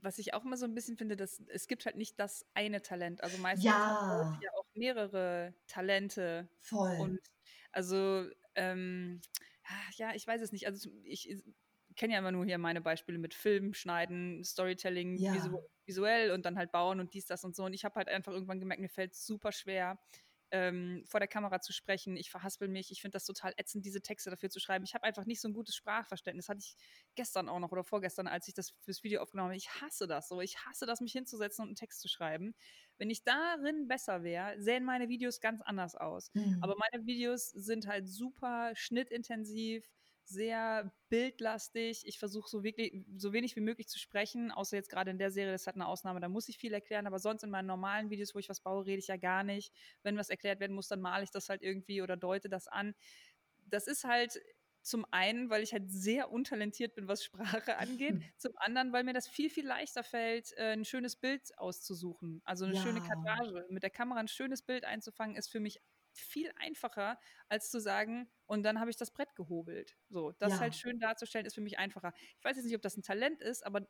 was ich auch immer so ein bisschen finde, dass es gibt halt nicht das eine Talent. Also meistens ja. ja auch mehrere Talente. Voll. Und also, ähm, ja, ich weiß es nicht. Also ich, ich kenne ja immer nur hier meine Beispiele mit Film, Schneiden, Storytelling, ja. visu visuell und dann halt bauen und dies, das und so. Und ich habe halt einfach irgendwann gemerkt, mir fällt es super schwer, ähm, vor der Kamera zu sprechen. Ich verhaspel mich. Ich finde das total ätzend, diese Texte dafür zu schreiben. Ich habe einfach nicht so ein gutes Sprachverständnis. Hatte ich gestern auch noch oder vorgestern, als ich das fürs Video aufgenommen habe. Ich hasse das so. Ich hasse das, mich hinzusetzen und einen Text zu schreiben. Wenn ich darin besser wäre, sehen meine Videos ganz anders aus. Mhm. Aber meine Videos sind halt super schnittintensiv sehr bildlastig. Ich versuche so wirklich so wenig wie möglich zu sprechen, außer jetzt gerade in der Serie, das hat eine Ausnahme, da muss ich viel erklären, aber sonst in meinen normalen Videos, wo ich was baue, rede ich ja gar nicht. Wenn was erklärt werden muss, dann male ich das halt irgendwie oder deute das an. Das ist halt zum einen, weil ich halt sehr untalentiert bin, was Sprache angeht. Hm. Zum anderen, weil mir das viel, viel leichter fällt, äh, ein schönes Bild auszusuchen. Also eine ja. schöne Kadrage. Mit der Kamera ein schönes Bild einzufangen, ist für mich viel einfacher, als zu sagen, und dann habe ich das Brett gehobelt. So, das ja. halt schön darzustellen, ist für mich einfacher. Ich weiß jetzt nicht, ob das ein Talent ist, aber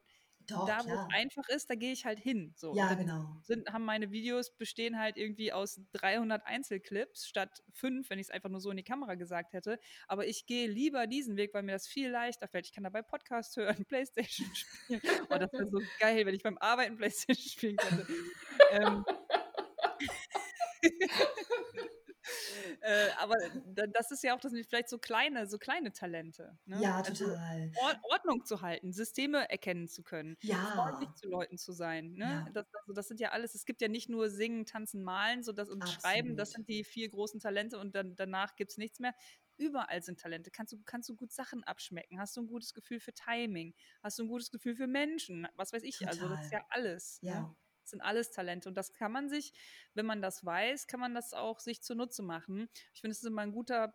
Doch, da, wo es einfach ist, da gehe ich halt hin. So. Ja, genau. Sind, haben meine Videos bestehen halt irgendwie aus 300 Einzelclips statt fünf, wenn ich es einfach nur so in die Kamera gesagt hätte. Aber ich gehe lieber diesen Weg, weil mir das viel leichter fällt. Ich kann dabei Podcast hören, Playstation spielen. Oh, das wäre so geil, wenn ich beim Arbeiten Playstation spielen könnte. ähm, äh, aber das ist ja auch das vielleicht so kleine, so kleine Talente. Ne? Ja, also total. Also Ordnung zu halten, Systeme erkennen zu können, ja. freundlich zu Leuten zu sein. Ne? Ja. Das, also das sind ja alles, es gibt ja nicht nur Singen, Tanzen, Malen so das, und Absolut. Schreiben, das sind die vier großen Talente und dann, danach gibt es nichts mehr. Überall sind Talente. Kannst du, kannst du gut Sachen abschmecken? Hast du ein gutes Gefühl für Timing? Hast du ein gutes Gefühl für Menschen? Was weiß ich? Total. Also das ist ja alles. Ja. Ne? Sind alles Talente. Und das kann man sich, wenn man das weiß, kann man das auch sich zunutze machen. Ich finde, es ist immer ein guter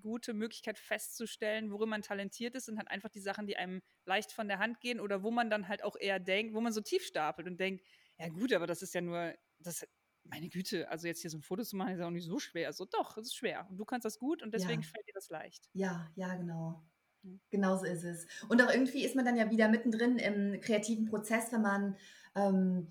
gute Möglichkeit festzustellen, worin man talentiert ist, sind halt einfach die Sachen, die einem leicht von der Hand gehen oder wo man dann halt auch eher denkt, wo man so tief stapelt und denkt, ja gut, aber das ist ja nur, das, meine Güte, also jetzt hier so ein Foto zu machen, ist ja auch nicht so schwer. Also doch, es ist schwer. Und du kannst das gut und deswegen ja. fällt dir das leicht. Ja, ja, genau. Genauso ist es. Und auch irgendwie ist man dann ja wieder mittendrin im kreativen Prozess, wenn man ähm,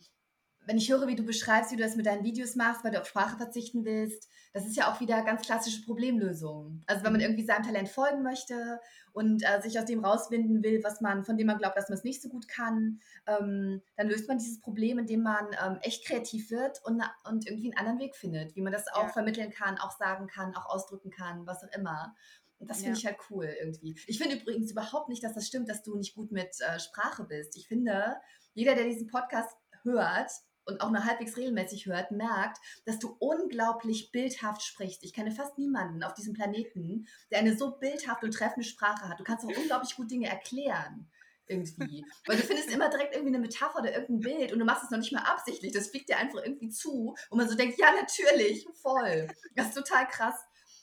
wenn ich höre, wie du beschreibst, wie du das mit deinen Videos machst, weil du auf Sprache verzichten willst, das ist ja auch wieder ganz klassische Problemlösung. Also wenn man mhm. irgendwie seinem Talent folgen möchte und äh, sich aus dem rauswinden will, was man, von dem man glaubt, dass man es nicht so gut kann, ähm, dann löst man dieses Problem, indem man ähm, echt kreativ wird und, und irgendwie einen anderen Weg findet, wie man das auch ja. vermitteln kann, auch sagen kann, auch ausdrücken kann, was auch immer. Und das finde ja. ich halt cool irgendwie. Ich finde übrigens überhaupt nicht, dass das stimmt, dass du nicht gut mit äh, Sprache bist. Ich finde, jeder, der diesen Podcast hört, und auch nur halbwegs regelmäßig hört, merkt, dass du unglaublich bildhaft sprichst. Ich kenne fast niemanden auf diesem Planeten, der eine so bildhafte und treffende Sprache hat. Du kannst auch unglaublich gut Dinge erklären. Irgendwie. Weil du findest immer direkt irgendwie eine Metapher oder irgendein Bild und du machst es noch nicht mal absichtlich. Das fliegt dir einfach irgendwie zu. Und man so denkt, ja, natürlich, voll. Das ist total krass.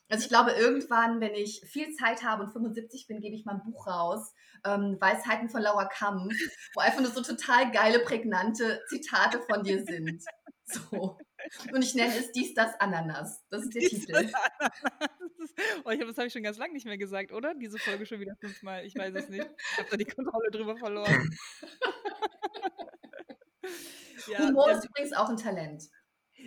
Also ich glaube, irgendwann, wenn ich viel Zeit habe und 75 bin, gebe ich mal ein Buch raus, ähm, Weisheiten von Laura Kamm, wo einfach nur so total geile, prägnante Zitate von dir sind. So. Und ich nenne es dies, das, Ananas. Das ist der dies, Titel. Das, oh, ich hab, das habe ich schon ganz lange nicht mehr gesagt, oder? Diese Folge schon wieder fünfmal. Ich weiß es nicht. Ich habe da die Kontrolle drüber verloren. ja, Humor ist übrigens auch ein Talent.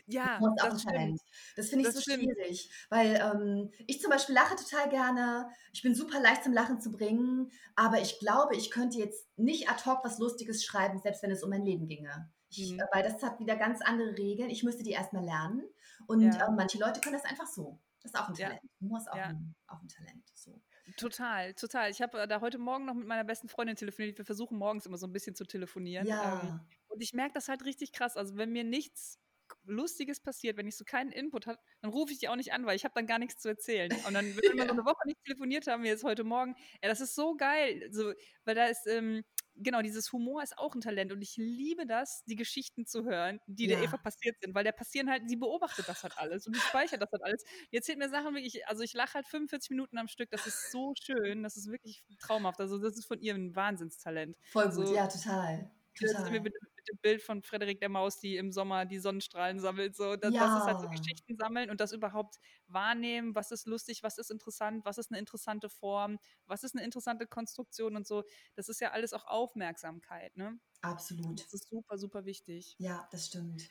Ja, das ist auch ein Talent. Das finde ich das so stimmt. schwierig, weil ähm, ich zum Beispiel lache total gerne. Ich bin super leicht zum Lachen zu bringen, aber ich glaube, ich könnte jetzt nicht ad hoc was Lustiges schreiben, selbst wenn es um mein Leben ginge. Ich, mhm. Weil das hat wieder ganz andere Regeln. Ich müsste die erstmal lernen. Und ja. äh, manche Leute können das einfach so. Das ist auch ein Talent. Ja. Humor ist auch, ja. ein, auch ein Talent. So. Total, total. Ich habe äh, da heute Morgen noch mit meiner besten Freundin telefoniert. Wir versuchen morgens immer so ein bisschen zu telefonieren. Ja. Ähm, und ich merke das halt richtig krass. Also wenn mir nichts Lustiges passiert, wenn ich so keinen Input habe, dann rufe ich die auch nicht an, weil ich habe dann gar nichts zu erzählen. Und dann, wenn wir so eine Woche nicht telefoniert haben, wie jetzt heute Morgen, ja, das ist so geil. So, weil da ist, ähm, genau, dieses Humor ist auch ein Talent und ich liebe das, die Geschichten zu hören, die ja. der Eva passiert sind, weil der passieren halt, sie beobachtet das halt alles und die speichert das halt alles. Die erzählt mir Sachen wirklich, also ich lache halt 45 Minuten am Stück, das ist so schön, das ist wirklich traumhaft. Also das ist von ihr ein Wahnsinnstalent. Voll gut, so, ja, total. Total. Mit, mit, dem Bild von Frederik der Maus, die im Sommer die Sonnenstrahlen sammelt. So, das, ja. das ist halt so Geschichten sammeln und das überhaupt wahrnehmen, was ist lustig, was ist interessant, was ist eine interessante Form, was ist eine interessante Konstruktion und so. Das ist ja alles auch Aufmerksamkeit, ne? Absolut. Das ist super, super wichtig. Ja, das stimmt.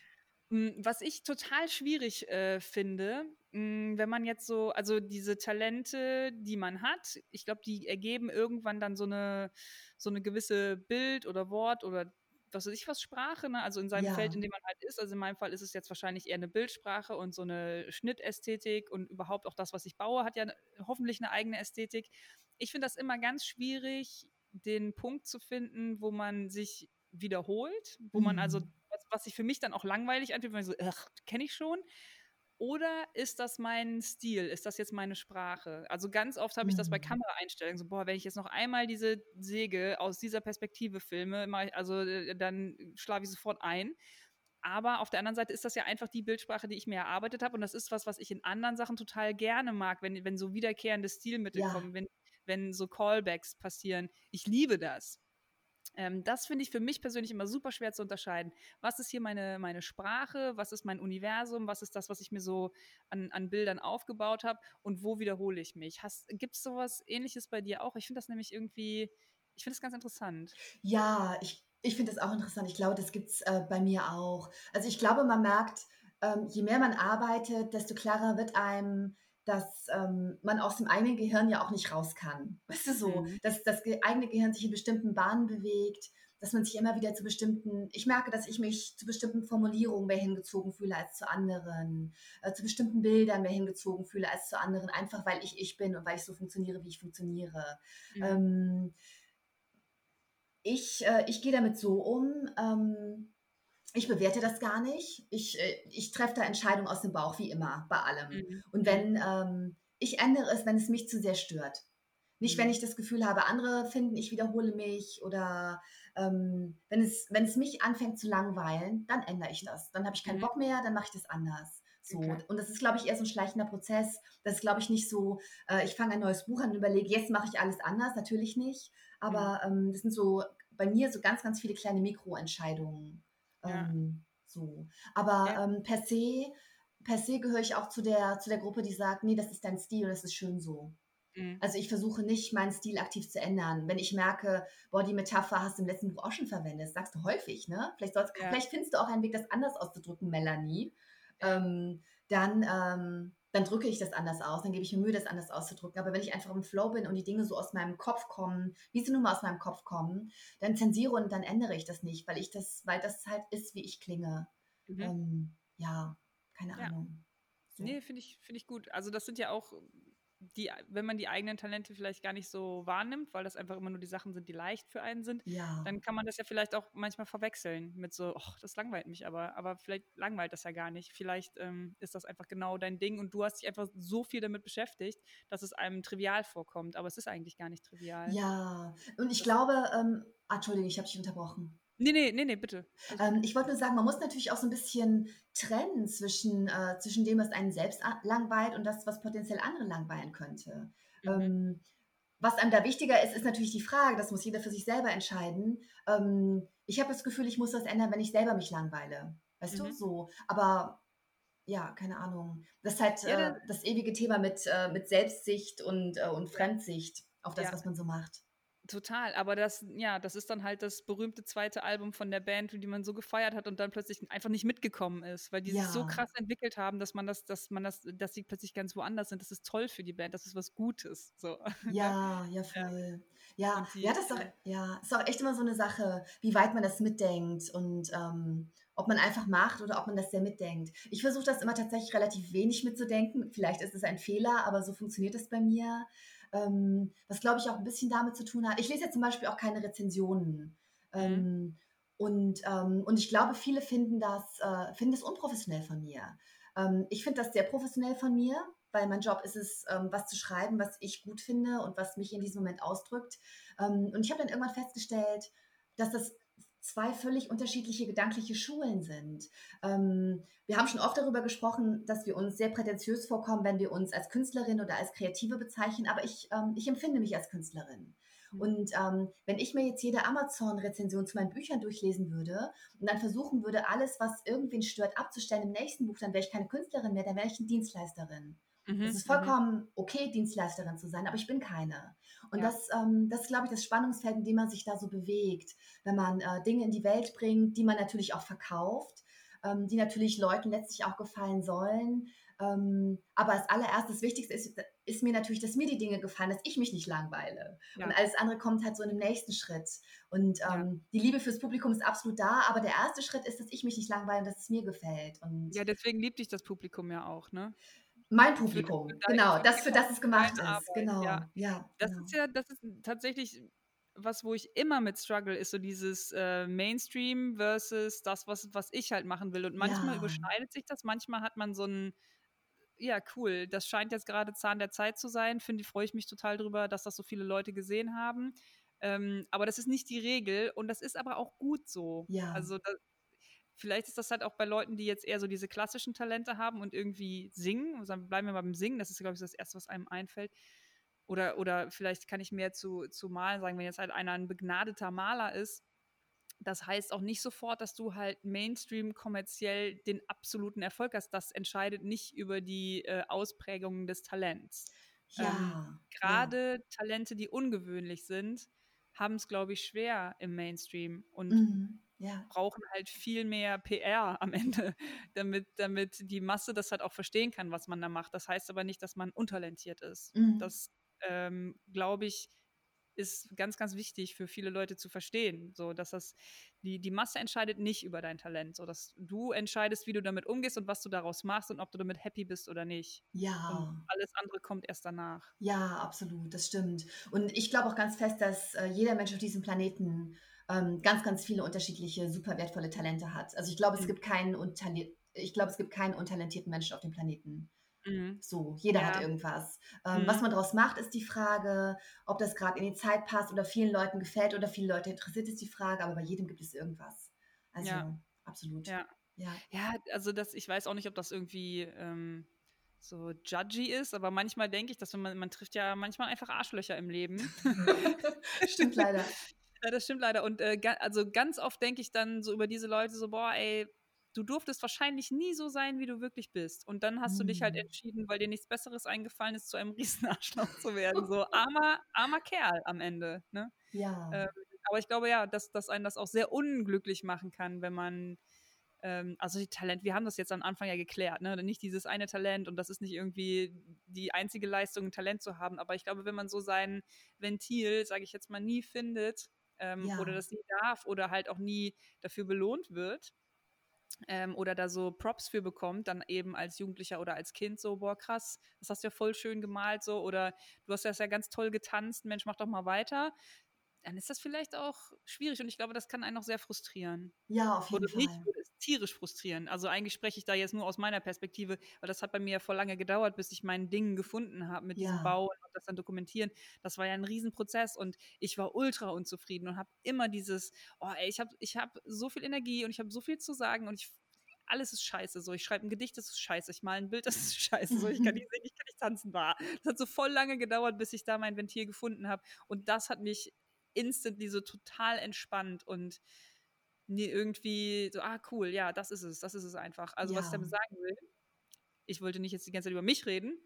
Hm, was ich total schwierig äh, finde, hm, wenn man jetzt so, also diese Talente, die man hat, ich glaube, die ergeben irgendwann dann so eine, so eine gewisse Bild oder Wort oder was weiß ich was Sprache, ne? also in seinem ja. Feld, in dem man halt ist. Also in meinem Fall ist es jetzt wahrscheinlich eher eine Bildsprache und so eine Schnittästhetik und überhaupt auch das, was ich baue, hat ja hoffentlich eine eigene Ästhetik. Ich finde das immer ganz schwierig, den Punkt zu finden, wo man sich wiederholt, wo mhm. man also mhm was sich für mich dann auch langweilig anfühlt, weil ich so, ach, kenne ich schon. Oder ist das mein Stil? Ist das jetzt meine Sprache? Also ganz oft habe ich das bei mhm. Kameraeinstellungen so, boah, wenn ich jetzt noch einmal diese Säge aus dieser Perspektive filme, also äh, dann schlafe ich sofort ein. Aber auf der anderen Seite ist das ja einfach die Bildsprache, die ich mir erarbeitet habe. Und das ist was, was ich in anderen Sachen total gerne mag, wenn, wenn so wiederkehrende Stilmittel ja. kommen, wenn, wenn so Callbacks passieren. Ich liebe das. Ähm, das finde ich für mich persönlich immer super schwer zu unterscheiden. Was ist hier meine, meine Sprache? Was ist mein Universum? Was ist das, was ich mir so an, an Bildern aufgebaut habe? Und wo wiederhole ich mich? Gibt es sowas ähnliches bei dir auch? Ich finde das nämlich irgendwie, ich finde das ganz interessant. Ja, ich, ich finde das auch interessant. Ich glaube, das gibt es äh, bei mir auch. Also ich glaube, man merkt, ähm, je mehr man arbeitet, desto klarer wird einem, dass ähm, man aus dem eigenen Gehirn ja auch nicht raus kann. Weißt du so, mhm. dass das eigene Gehirn sich in bestimmten Bahnen bewegt, dass man sich immer wieder zu bestimmten, ich merke, dass ich mich zu bestimmten Formulierungen mehr hingezogen fühle als zu anderen, äh, zu bestimmten Bildern mehr hingezogen fühle als zu anderen, einfach weil ich ich bin und weil ich so funktioniere, wie ich funktioniere. Mhm. Ähm, ich, äh, ich gehe damit so um, ähm, ich bewerte das gar nicht. Ich, äh, ich treffe da Entscheidungen aus dem Bauch, wie immer, bei allem. Mhm. Und wenn ähm, ich ändere es, wenn es mich zu sehr stört. Nicht, mhm. wenn ich das Gefühl habe, andere finden, ich wiederhole mich oder ähm, wenn, es, wenn es mich anfängt zu langweilen, dann ändere ich das. Dann habe ich keinen mhm. Bock mehr, dann mache ich das anders. So. Okay. Und das ist, glaube ich, eher so ein schleichender Prozess. Das ist, glaube ich, nicht so, äh, ich fange ein neues Buch an und überlege, jetzt mache ich alles anders. Natürlich nicht. Aber mhm. ähm, das sind so bei mir so ganz, ganz viele kleine Mikroentscheidungen. Ähm, so. Aber ja. ähm, per se, per se gehöre ich auch zu der, zu der Gruppe, die sagt, nee, das ist dein Stil, das ist schön so. Mhm. Also ich versuche nicht, meinen Stil aktiv zu ändern. Wenn ich merke, boah, die Metapher hast du im letzten Buch auch schon verwendet, das sagst du häufig, ne? Vielleicht, ja. vielleicht findest du auch einen Weg, das anders auszudrücken, Melanie. Ähm, dann, ähm, dann drücke ich das anders aus, dann gebe ich mir Mühe, das anders auszudrücken. Aber wenn ich einfach im Flow bin und die Dinge so aus meinem Kopf kommen, wie sie nun mal aus meinem Kopf kommen, dann zensiere und dann ändere ich das nicht, weil ich das, weil das halt ist, wie ich klinge. Mhm. Ähm, ja, keine ja. Ahnung. So. Nee, finde ich, find ich gut. Also das sind ja auch die, wenn man die eigenen Talente vielleicht gar nicht so wahrnimmt, weil das einfach immer nur die Sachen sind, die leicht für einen sind, ja. dann kann man das ja vielleicht auch manchmal verwechseln mit so, ach, das langweilt mich aber, aber vielleicht langweilt das ja gar nicht. Vielleicht ähm, ist das einfach genau dein Ding und du hast dich einfach so viel damit beschäftigt, dass es einem trivial vorkommt, aber es ist eigentlich gar nicht trivial. Ja, und ich das glaube, ähm, ah, Entschuldigung, ich habe dich unterbrochen. Nee, nee, nee, nee, bitte. Ähm, ich wollte nur sagen, man muss natürlich auch so ein bisschen trennen zwischen, äh, zwischen dem, was einen selbst langweilt und das, was potenziell andere langweilen könnte. Mhm. Ähm, was einem da wichtiger ist, ist natürlich die Frage, das muss jeder für sich selber entscheiden. Ähm, ich habe das Gefühl, ich muss das ändern, wenn ich selber mich langweile. Weißt mhm. du, so. Aber ja, keine Ahnung. Das ist halt ja, äh, das ewige Thema mit, äh, mit Selbstsicht und, äh, und Fremdsicht auf das, ja. was man so macht. Total, aber das, ja, das ist dann halt das berühmte zweite Album von der Band, die man so gefeiert hat und dann plötzlich einfach nicht mitgekommen ist, weil die ja. sich so krass entwickelt haben, dass man das, dass man das, dass sie plötzlich ganz woanders sind. Das ist toll für die Band, das ist was Gutes. So. Ja, ja, voll. Ja, ja, ja das ist auch, ja, ist auch echt immer so eine Sache, wie weit man das mitdenkt und ähm, ob man einfach macht oder ob man das sehr mitdenkt. Ich versuche das immer tatsächlich relativ wenig mitzudenken. Vielleicht ist es ein Fehler, aber so funktioniert es bei mir ähm, was glaube ich auch ein bisschen damit zu tun hat. Ich lese ja zum Beispiel auch keine Rezensionen. Mhm. Ähm, und, ähm, und ich glaube, viele finden das, äh, finden das unprofessionell von mir. Ähm, ich finde das sehr professionell von mir, weil mein Job ist es, was zu schreiben, was ich gut finde und was mich in diesem Moment ausdrückt. Und ich habe dann irgendwann festgestellt, dass das zwei völlig unterschiedliche gedankliche Schulen sind. Ähm, wir haben schon oft darüber gesprochen, dass wir uns sehr prätentiös vorkommen, wenn wir uns als Künstlerin oder als Kreative bezeichnen, aber ich, ähm, ich empfinde mich als Künstlerin. Mhm. Und ähm, wenn ich mir jetzt jede Amazon-Rezension zu meinen Büchern durchlesen würde und dann versuchen würde, alles, was irgendwen stört, abzustellen im nächsten Buch, dann wäre ich keine Künstlerin mehr, dann wäre ich eine Dienstleisterin. Mhm, es ist mhm. vollkommen okay, Dienstleisterin zu sein, aber ich bin keine. Und ja. das, ähm, das ist, glaube ich, das Spannungsfeld, in dem man sich da so bewegt, wenn man äh, Dinge in die Welt bringt, die man natürlich auch verkauft, ähm, die natürlich Leuten letztlich auch gefallen sollen. Ähm, aber als allererstes, das Wichtigste ist, ist, mir natürlich, dass mir die Dinge gefallen, dass ich mich nicht langweile. Ja. Und alles andere kommt halt so in dem nächsten Schritt. Und ja. Ähm, die Liebe fürs Publikum ist absolut da, aber der erste Schritt ist, dass ich mich nicht langweile und dass es mir gefällt. Und ja, deswegen liebt dich das Publikum ja auch, ne? Mein Publikum, genau, das für das es gemacht ist, Arbeit, genau, ja. ja das genau. ist ja, das ist tatsächlich was, wo ich immer mit struggle, ist so dieses äh, Mainstream versus das, was, was ich halt machen will. Und manchmal ja. überschneidet sich das, manchmal hat man so ein, ja, cool, das scheint jetzt gerade Zahn der Zeit zu sein. Finde, freue ich mich total drüber, dass das so viele Leute gesehen haben. Ähm, aber das ist nicht die Regel und das ist aber auch gut so. Ja. Also das, vielleicht ist das halt auch bei Leuten, die jetzt eher so diese klassischen Talente haben und irgendwie singen. Also bleiben wir mal beim Singen, das ist, glaube ich, das Erste, was einem einfällt. Oder, oder vielleicht kann ich mehr zu, zu Malen sagen, wenn jetzt halt einer ein begnadeter Maler ist, das heißt auch nicht sofort, dass du halt Mainstream kommerziell den absoluten Erfolg hast. Das entscheidet nicht über die äh, Ausprägungen des Talents. Ja. Ähm, Gerade ja. Talente, die ungewöhnlich sind, haben es, glaube ich, schwer im Mainstream. Und mhm ja. brauchen halt viel mehr PR am Ende, damit, damit die Masse das halt auch verstehen kann, was man da macht. Das heißt aber nicht, dass man untalentiert ist. Mhm. Das, ähm, glaube ich, ist ganz, ganz wichtig für viele Leute zu verstehen. So, dass das, die, die Masse entscheidet nicht über dein Talent, so dass du entscheidest, wie du damit umgehst und was du daraus machst und ob du damit happy bist oder nicht. Ja. Und alles andere kommt erst danach. Ja, absolut, das stimmt. Und ich glaube auch ganz fest, dass äh, jeder Mensch auf diesem Planeten ähm, ganz, ganz viele unterschiedliche, super wertvolle Talente hat. Also ich glaube, es mhm. gibt keinen ich glaube, es gibt keinen untalentierten Menschen auf dem Planeten. Mhm. So, jeder ja. hat irgendwas. Ähm, mhm. Was man daraus macht, ist die Frage, ob das gerade in die Zeit passt oder vielen Leuten gefällt oder viele Leute interessiert, ist die Frage, aber bei jedem gibt es irgendwas. Also ja. absolut. Ja. ja. Ja, also das, ich weiß auch nicht, ob das irgendwie ähm, so judgy ist, aber manchmal denke ich, dass man, man trifft ja manchmal einfach Arschlöcher im Leben. Stimmt leider. Ja, das stimmt leider. Und äh, also ganz oft denke ich dann so über diese Leute so, boah, ey, du durftest wahrscheinlich nie so sein, wie du wirklich bist. Und dann hast mhm. du dich halt hm. entschieden, weil dir nichts Besseres eingefallen ist, zu einem Riesenarschloch zu werden. So armer, armer Kerl am Ende. Ne? Ja. Ähm, aber ich glaube ja, dass, dass einen das auch sehr unglücklich machen kann, wenn man ähm, also die Talent, wir haben das jetzt am Anfang ja geklärt, ne? Nicht dieses eine Talent und das ist nicht irgendwie die einzige Leistung, ein Talent zu haben. Aber ich glaube, wenn man so sein Ventil, sage ich jetzt mal, nie findet ähm, ja. oder das nie darf oder halt auch nie dafür belohnt wird, ähm, oder da so Props für bekommt, dann eben als Jugendlicher oder als Kind so, boah, krass, das hast du ja voll schön gemalt, so, oder du hast das ja ganz toll getanzt, Mensch, mach doch mal weiter dann ist das vielleicht auch schwierig und ich glaube, das kann einen auch sehr frustrieren. Ja, auf jeden Oder Fall. Nicht, würde es tierisch frustrieren. Also eigentlich spreche ich da jetzt nur aus meiner Perspektive, weil das hat bei mir ja vor lange gedauert, bis ich mein Ding gefunden habe mit ja. diesem Bauen und das dann dokumentieren. Das war ja ein Riesenprozess und ich war ultra unzufrieden und habe immer dieses, oh ey, ich habe ich hab so viel Energie und ich habe so viel zu sagen und ich alles ist scheiße. So, ich schreibe ein Gedicht, das ist scheiße. Ich male ein Bild, das ist scheiße. So, ich kann nicht singen, ich kann nicht tanzen. War. Das hat so voll lange gedauert, bis ich da mein Ventil gefunden habe. Und das hat mich instantly so total entspannt und nie irgendwie so, ah, cool, ja, das ist es, das ist es einfach. Also, ja. was ich damit sagen will, ich wollte nicht jetzt die ganze Zeit über mich reden.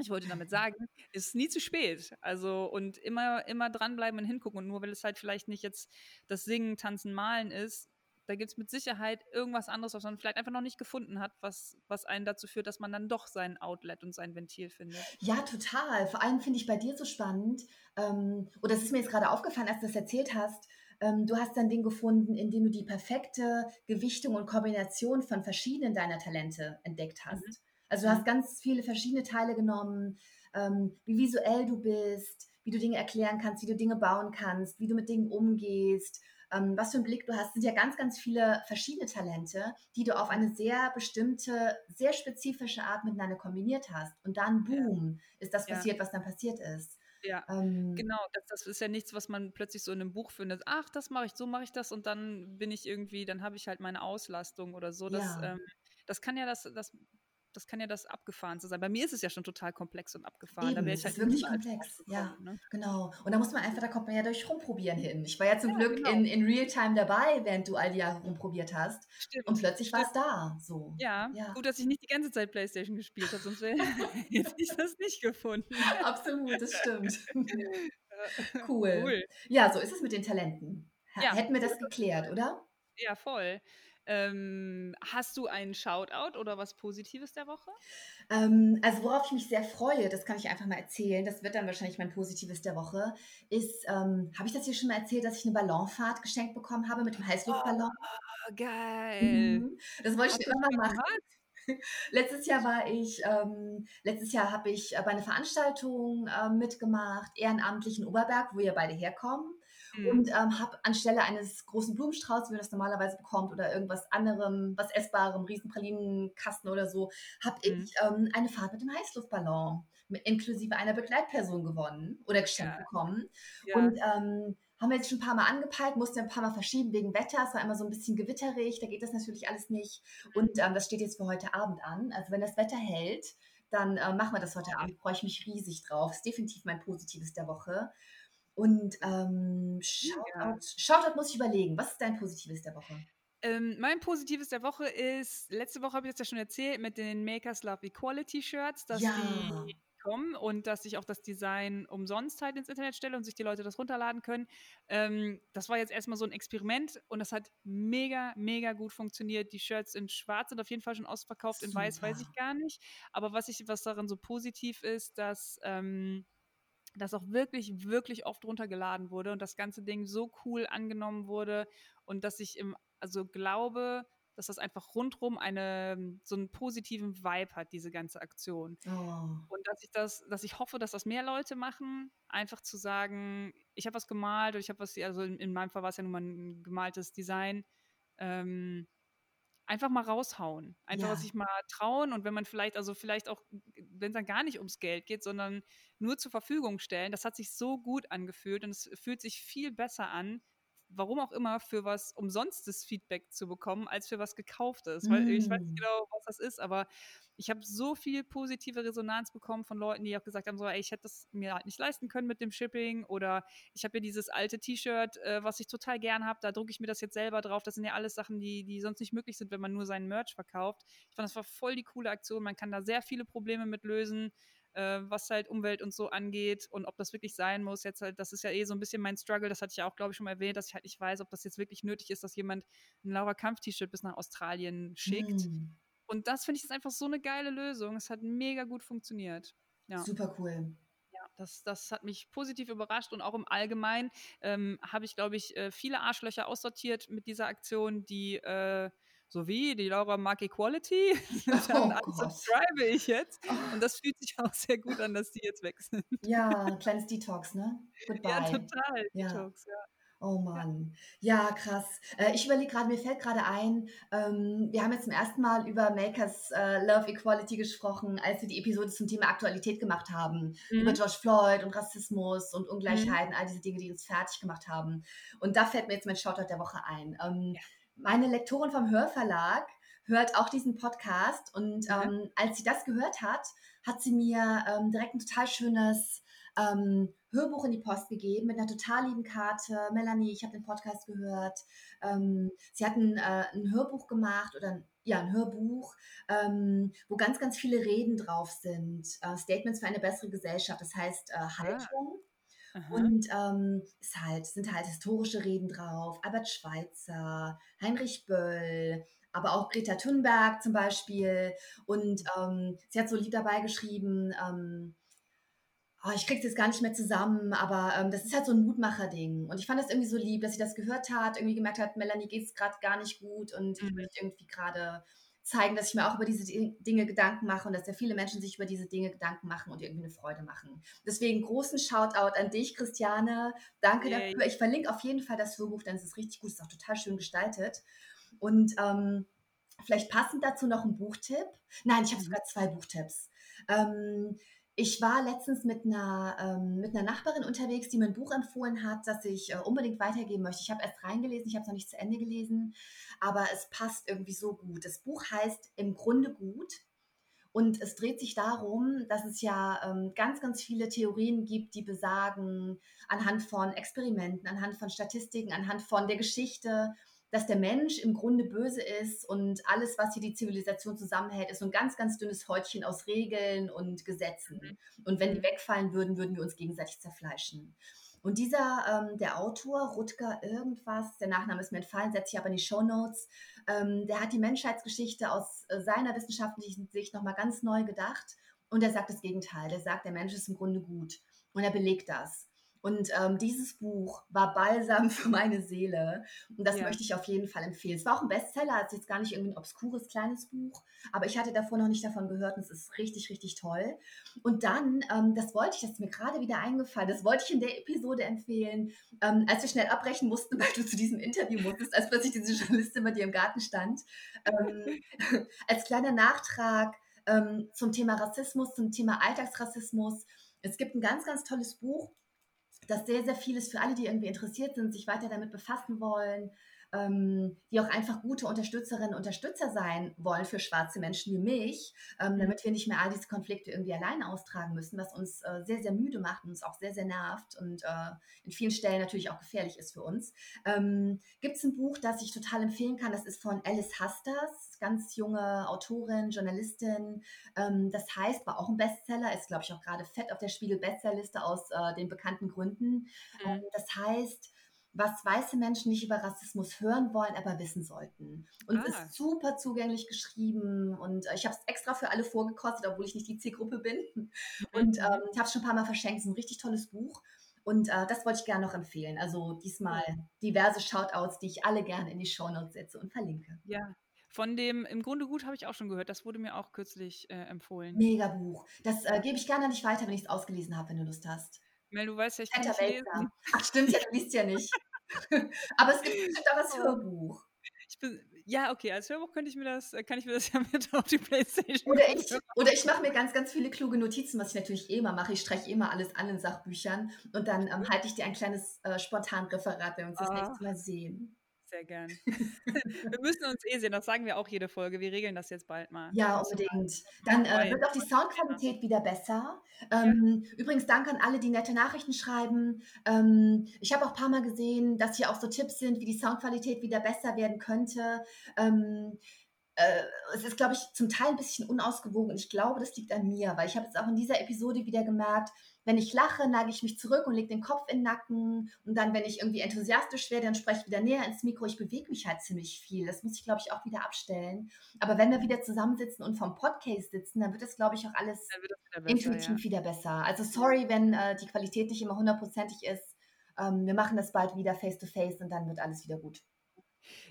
Ich wollte damit sagen, es ist nie zu spät. Also, und immer, immer dranbleiben und hingucken. Und nur weil es halt vielleicht nicht jetzt das Singen, Tanzen, Malen ist, da gibt es mit Sicherheit irgendwas anderes, was man vielleicht einfach noch nicht gefunden hat, was, was einen dazu führt, dass man dann doch sein Outlet und sein Ventil findet. Ja, total. Vor allem finde ich bei dir so spannend, ähm, oder es ist mir jetzt gerade aufgefallen, als du das erzählt hast, ähm, du hast dein Ding gefunden, indem du die perfekte Gewichtung und Kombination von verschiedenen deiner Talente entdeckt hast. Mhm. Also du hast mhm. ganz viele verschiedene Teile genommen, ähm, wie visuell du bist, wie du Dinge erklären kannst, wie du Dinge bauen kannst, wie du mit Dingen umgehst, ähm, was für einen Blick du hast, sind ja ganz, ganz viele verschiedene Talente, die du auf eine sehr bestimmte, sehr spezifische Art miteinander kombiniert hast. Und dann, boom, ja. ist das passiert, ja. was dann passiert ist. Ja, ähm, genau. Das, das, ist ja nichts, was man plötzlich so in einem Buch findet. Ach, das mache ich, so mache ich das und dann bin ich irgendwie, dann habe ich halt meine Auslastung oder so. Das, ja. ähm, das kann ja das, das das kann ja das Abgefahrenste sein. Bei mir ist es ja schon total komplex und abgefahren. Eben, da es halt ist wirklich komplex, ja, ne? genau. Und da muss man einfach, da kommt man ja durch Rumprobieren hin. Ich war ja zum ja, Glück genau. in, in Realtime dabei, während du all die Jahre rumprobiert hast. Stimmt. Und plötzlich war es da, so. Ja, ja, gut, dass ich nicht die ganze Zeit Playstation gespielt habe, sonst hätte ich das nicht gefunden. Absolut, das stimmt. cool. cool. Ja, so ist es mit den Talenten. Ja. Hätten wir das geklärt, oder? Ja, voll. Ähm, hast du einen Shoutout oder was Positives der Woche? Ähm, also worauf ich mich sehr freue, das kann ich einfach mal erzählen, das wird dann wahrscheinlich mein Positives der Woche, ist, ähm, habe ich das hier schon mal erzählt, dass ich eine Ballonfahrt geschenkt bekommen habe mit dem Heißluftballon? Oh, geil. Mhm. Das wollte ich immer machen. Gemacht? Letztes Jahr war ich, ähm, letztes Jahr habe ich bei einer Veranstaltung äh, mitgemacht, ehrenamtlich in Oberberg, wo ihr beide herkommen mhm. und ähm, habe anstelle eines großen Blumenstraußs, wie man das normalerweise bekommt, oder irgendwas anderem, was essbarem, Riesenpralinenkasten oder so, habe mhm. ich ähm, eine Fahrt mit dem Heißluftballon mit, inklusive einer Begleitperson gewonnen oder geschenkt ja. bekommen. Ja. Und ähm, haben wir jetzt schon ein paar Mal angepeilt, mussten ein paar Mal verschieben wegen Wetter. Es war immer so ein bisschen gewitterig, da geht das natürlich alles nicht. Und mhm. ähm, das steht jetzt für heute Abend an. Also wenn das Wetter hält, dann äh, machen wir das heute Abend. Freue ich mich riesig drauf. Ist definitiv mein Positives der Woche. Und ähm, Shoutout. Shoutout muss ich überlegen. Was ist dein Positives der Woche? Ähm, mein Positives der Woche ist, letzte Woche habe ich das ja schon erzählt, mit den Makers Love Equality Shirts, dass ja. die kommen und dass ich auch das Design umsonst halt ins Internet stelle und sich die Leute das runterladen können. Ähm, das war jetzt erstmal so ein Experiment und das hat mega, mega gut funktioniert. Die Shirts in schwarz sind auf jeden Fall schon ausverkauft, Super. in weiß weiß ich gar nicht. Aber was, ich, was daran so positiv ist, dass... Ähm, das auch wirklich, wirklich oft runtergeladen wurde und das ganze Ding so cool angenommen wurde und dass ich im, also glaube, dass das einfach rundrum eine, so einen positiven Vibe hat, diese ganze Aktion. Oh. Und dass ich das, dass ich hoffe, dass das mehr Leute machen, einfach zu sagen, ich habe was gemalt oder ich habe was, also in, in, meinem Fall war es ja nun mal ein gemaltes Design, ähm, einfach mal raushauen. Einfach ja. sich mal trauen und wenn man vielleicht, also vielleicht auch, wenn es dann gar nicht ums Geld geht, sondern nur zur Verfügung stellen, das hat sich so gut angefühlt und es fühlt sich viel besser an, warum auch immer, für was umsonstes Feedback zu bekommen, als für was gekauftes. Weil ich weiß nicht Mm. genau, was das ist, aber ich habe so viel positive Resonanz bekommen von Leuten, die auch gesagt haben, so, ey, ich hätte das mir halt nicht leisten können mit dem Shipping oder ich habe ja dieses alte T-Shirt, äh, was ich total gern habe, da drucke ich mir das jetzt selber drauf. Das sind ja alles Sachen, die, die sonst nicht möglich sind, wenn man nur seinen Merch verkauft. Ich fand, das war voll die coole Aktion. Man kann da sehr viele Probleme mit lösen äh, was halt Umwelt und so angeht und ob das wirklich sein muss. Jetzt halt, das ist ja eh so ein bisschen mein Struggle, das hatte ich ja auch, glaube ich, schon mal erwähnt, dass ich halt nicht weiß, ob das jetzt wirklich nötig ist, dass jemand ein Laura Kampf-T-Shirt bis nach Australien schickt. Mm. Und das finde ich ist einfach so eine geile Lösung. Es hat mega gut funktioniert. Ja. Super cool. Ja, das, das hat mich positiv überrascht und auch im Allgemeinen ähm, habe ich, glaube ich, äh, viele Arschlöcher aussortiert mit dieser Aktion, die äh, sowie die Laura mag Equality, dann Oh unsubscribe ich jetzt. Und das fühlt sich auch sehr gut an, dass die jetzt weg sind. Ja, kleines Detox, ne? Goodbye. Ja, total. Ja. Detox, ja. Oh Mann. Ja, krass. Äh, ich überlege gerade, mir fällt gerade ein, ähm, wir haben jetzt zum ersten Mal über Makers äh, Love Equality gesprochen, als wir die Episode zum Thema Aktualität gemacht haben. Über Mhm. George Floyd und Rassismus und Ungleichheiten, all diese Dinge, die uns fertig gemacht haben. Und da fällt mir jetzt mein Shoutout der Woche ein. Ähm, Ja. Meine Lektorin vom Hörverlag hört auch diesen Podcast und Mhm. ähm, als sie das gehört hat, hat sie mir ähm, direkt ein total schönes ähm, Hörbuch in die Post gegeben mit einer total lieben Karte. Melanie, ich habe den Podcast gehört. Ähm, sie hat ein, äh, ein Hörbuch gemacht oder ein, ja, ein Hörbuch, ähm, wo ganz, ganz viele Reden drauf sind. Äh, Statements für eine bessere Gesellschaft, das heißt äh, Haltung. Aha. Und ähm, ist halt, sind halt historische Reden drauf. Albert Schweitzer, Heinrich Böll, aber auch Greta Thunberg zum Beispiel. Und ähm, sie hat so ein Lied dabei geschrieben, ähm, oh, ich krieg's jetzt gar nicht mehr zusammen, aber ähm, das ist halt so ein Mutmacher-Ding. Und ich fand das irgendwie so lieb, dass sie das gehört hat, irgendwie gemerkt hat, Melanie geht's gerade gar nicht gut und ich Mhm. möchte irgendwie gerade zeigen, dass ich mir auch über diese Di- Dinge Gedanken mache und dass ja viele Menschen sich über diese Dinge Gedanken machen und irgendwie eine Freude machen. Deswegen großen Shoutout an dich, Christiane. Danke Yay. dafür. Ich verlinke auf jeden Fall das Hörbuch, denn es ist richtig gut, es ist auch total schön gestaltet. Und ähm, vielleicht passend dazu noch ein Buchtipp. Nein, ich habe Mhm. sogar zwei Buchtipps. Ähm, ich war letztens mit einer, ähm, mit einer Nachbarin unterwegs, die mir ein Buch empfohlen hat, das ich äh, unbedingt weitergeben möchte. Ich habe erst reingelesen, ich habe es noch nicht zu Ende gelesen, aber es passt irgendwie so gut. Das Buch heißt Im Grunde gut. Und es dreht sich darum, dass es ja ähm, ganz, ganz viele Theorien gibt, die besagen, anhand von Experimenten, anhand von Statistiken, anhand von der Geschichte, dass der Mensch im Grunde böse ist und alles, was hier die Zivilisation zusammenhält, ist so ein ganz, ganz dünnes Häutchen aus Regeln und Gesetzen. Und wenn die Mhm. wegfallen würden, würden wir uns gegenseitig zerfleischen. Und dieser, ähm, der Autor, Rutger irgendwas, der Nachname ist mir entfallen, setze ich aber in die Shownotes, ähm, der hat die Menschheitsgeschichte aus äh, seiner wissenschaftlichen Sicht nochmal ganz neu gedacht. Und er sagt das Gegenteil. Der sagt, der Mensch ist im Grunde gut. Und er belegt das. Und ähm, dieses Buch war Balsam für meine Seele. Und das Ja. möchte ich auf jeden Fall empfehlen. Es war auch ein Bestseller, es ist jetzt gar nicht irgendwie ein obskures kleines Buch, aber ich hatte davor noch nicht davon gehört und es ist richtig, richtig toll. Und dann, ähm, das wollte ich, das ist mir gerade wieder eingefallen, das wollte ich in der Episode empfehlen, ähm, als wir schnell abbrechen mussten, weil du zu diesem Interview musstest, als plötzlich diese Journalistin bei dir im Garten stand. Ähm, als kleiner Nachtrag ähm, zum Thema Rassismus, zum Thema Alltagsrassismus. Es gibt ein ganz, ganz tolles Buch, das sehr, sehr vieles für alle, die irgendwie interessiert sind, sich weiter damit befassen wollen, ähm, die auch einfach gute Unterstützerinnen und Unterstützer sein wollen für schwarze Menschen wie mich, ähm, Mhm. damit wir nicht mehr all diese Konflikte irgendwie alleine austragen müssen, was uns äh, sehr, sehr müde macht und uns auch sehr, sehr nervt und äh, in vielen Stellen natürlich auch gefährlich ist für uns. Ähm, Gibt es ein Buch, das ich total empfehlen kann, das ist von Alice Hasters, ganz junge Autorin, Journalistin. Ähm, das heißt, war auch ein Bestseller, ist glaube ich auch gerade fett auf der Spiegel-Bestsellerliste aus äh, den bekannten Gründen. Mhm. Ähm, das heißt, was weiße Menschen nicht über Rassismus hören wollen, aber wissen sollten. Und es Ah. ist super zugänglich geschrieben und äh, ich habe es extra für alle vorgekostet, obwohl ich nicht die Zielgruppe bin. Und Mhm. ähm, ich habe es schon ein paar Mal verschenkt. Es ist ein richtig tolles Buch. Und äh, das wollte ich gerne noch empfehlen. Also diesmal diverse Shoutouts, die ich alle gerne in die Shownotes setze und verlinke. Ja. Von dem Im Grunde gut habe ich auch schon gehört. Das wurde mir auch kürzlich äh, empfohlen. Mega Buch. Das äh, gebe ich gerne an dich weiter, wenn ich es ausgelesen habe, wenn du Lust hast. Mel, du weißt ja, ich kann Fetter nicht lesen. Ach stimmt, ja, du liest ja nicht. Aber es gibt bestimmt auch das. Hörbuch. Bin, Ja, okay, als Hörbuch könnte ich mir das, äh, kann ich mir das ja mit auf die Playstation Oder ich, oder ich mache mir ganz, ganz viele kluge Notizen, was ich natürlich eh immer mache. Ich streiche immer alles an in Sachbüchern und dann ähm, halte ich dir ein kleines äh, Spontanreferat, wenn wir uns das nächste Mal sehen. Sehr gern. wir müssen uns eh sehen, das sagen wir auch jede Folge. Wir regeln das jetzt bald mal. Ja, unbedingt. Dann äh, wird auch die Soundqualität wieder besser. Ähm, ja. Übrigens, danke an alle, die nette Nachrichten schreiben. Ähm, ich habe auch ein paar Mal gesehen, dass hier auch so Tipps sind, wie die Soundqualität wieder besser werden könnte. Ähm, äh, es ist, glaube ich, zum Teil ein bisschen unausgewogen. Ich glaube, das liegt an mir, weil ich habe jetzt auch in dieser Episode wieder gemerkt, wenn ich lache, neige ich mich zurück und lege den Kopf in den Nacken. Und dann, wenn ich irgendwie enthusiastisch werde, dann spreche ich wieder näher ins Mikro. Ich bewege mich halt ziemlich viel. Das muss ich, glaube ich, auch wieder abstellen. Aber wenn wir wieder zusammensitzen und vom Podcast sitzen, dann wird das, glaube ich, auch alles wieder besser, intuitiv ja. wieder besser. Also sorry, wenn äh, die Qualität nicht immer hundertprozentig ist. Ähm, wir machen das bald wieder face-to-face -face und dann wird alles wieder gut.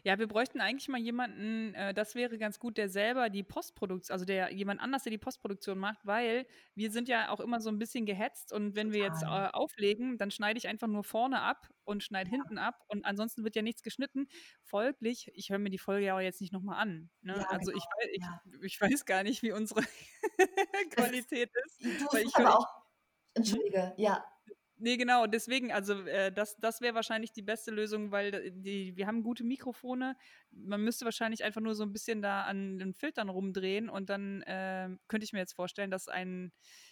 Ja, wir bräuchten eigentlich mal jemanden, äh, das wäre ganz gut, der selber die Postproduktion, also der jemand anders, der die Postproduktion macht, weil wir sind ja auch immer so ein bisschen gehetzt und wenn wir jetzt äh, auflegen, dann schneide ich einfach nur vorne ab und schneide hinten ab und ansonsten wird ja nichts geschnitten. Folglich, ich höre mir die Folge ja auch jetzt nicht nochmal an. Ne? Ja, also genau. ich, ich, ich, weiß gar nicht, wie unsere Qualität ist. Du, ich höre auch. Entschuldige, ja. Nee, genau, deswegen, also äh, das, das wäre wahrscheinlich die beste Lösung, weil die, wir haben gute Mikrofone. Man müsste wahrscheinlich einfach nur so ein bisschen da an den Filtern rumdrehen und dann äh, könnte ich mir jetzt vorstellen, dass ein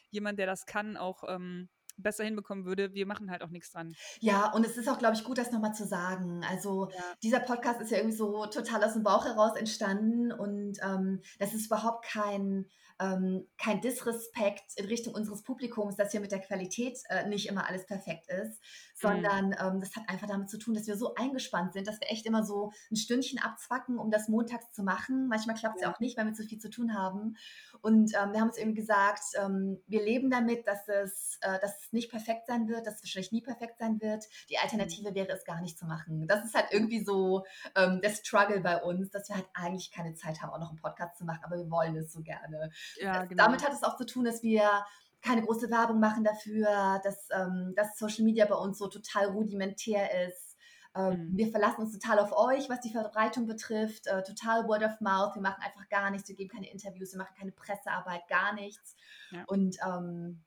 jemand, der das kann, auch ähm, besser hinbekommen würde. Wir machen halt auch nichts dran. Ja, und es ist auch, glaube ich, gut, das nochmal zu sagen. Also ja. dieser Podcast ist ja irgendwie so total aus dem Bauch heraus entstanden und ähm, das ist überhaupt kein ähm, kein Disrespekt in Richtung unseres Publikums, dass hier mit der Qualität äh, nicht immer alles perfekt ist, sondern mhm. ähm, das hat einfach damit zu tun, dass wir so eingespannt sind, dass wir echt immer so ein Stündchen abzwacken, um das montags zu machen. Manchmal klappt es ja. ja. auch nicht, weil wir zu viel zu tun haben. Und ähm, wir haben uns eben gesagt, ähm, wir leben damit, dass es, äh, dass es nicht perfekt sein wird, dass es wahrscheinlich nie perfekt sein wird. Die Alternative mhm. wäre es gar nicht zu machen. Das ist halt irgendwie so ähm, der Struggle bei uns, dass wir halt eigentlich keine Zeit haben, auch noch einen Podcast zu machen, aber wir wollen es so gerne. Ja, genau. Damit hat es auch zu tun, dass wir keine große Werbung machen dafür, dass, ähm, dass Social Media bei uns so total rudimentär ist. Ähm, mhm. Wir verlassen uns total auf euch, was die Verbreitung betrifft. Äh, total Word of Mouth. Wir machen einfach gar nichts. Wir geben keine Interviews, wir machen keine Pressearbeit, gar nichts. Ja. Und ähm,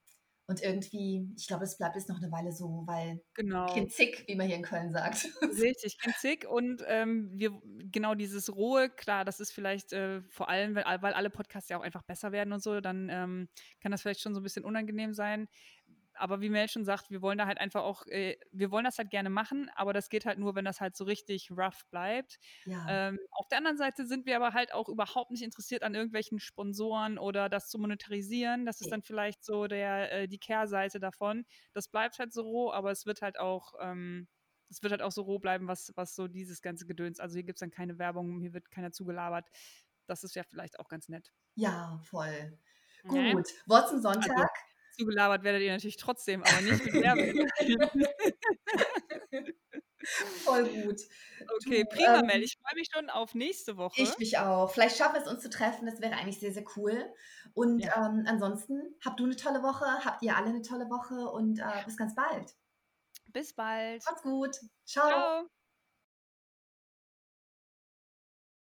und irgendwie, ich glaube, es bleibt jetzt noch eine Weile so, weil genau. Kind zick, wie man hier in Köln sagt. Richtig, Kind zick. Und ähm, wir, genau dieses Rohe, klar, das ist vielleicht äh, vor allem, weil, weil alle Podcasts ja auch einfach besser werden und so, dann ähm, kann das vielleicht schon so ein bisschen unangenehm sein aber wie Mel schon sagt, wir wollen da halt einfach auch, äh, wir wollen das halt gerne machen, aber das geht halt nur, wenn das halt so richtig rough bleibt. Ja. Ähm, auf der anderen Seite sind wir aber halt auch überhaupt nicht interessiert an irgendwelchen Sponsoren oder das zu monetarisieren. Das ist dann vielleicht so der, äh, die Kehrseite davon. Das bleibt halt so roh, aber es wird halt auch, ähm, es wird halt auch so roh bleiben, was, was so dieses ganze Gedöns. Also hier gibt es dann keine Werbung, hier wird keiner zugelabert. Das ist ja vielleicht auch ganz nett. Ja, voll. Gut. Wort zum Sonntag. Also, zugelabert werdet ihr natürlich trotzdem, aber nicht mit Werbung. Voll gut. Okay, du, prima, ähm, Mel. Ich freue mich schon auf nächste Woche. Ich mich auch. Vielleicht schaffen wir es uns zu treffen. Das wäre eigentlich sehr, sehr cool. Und ja. ähm, ansonsten, habt du eine tolle Woche, habt ihr alle eine tolle Woche und äh, bis ganz bald. Bis bald. Macht's gut. Ciao. Ciao.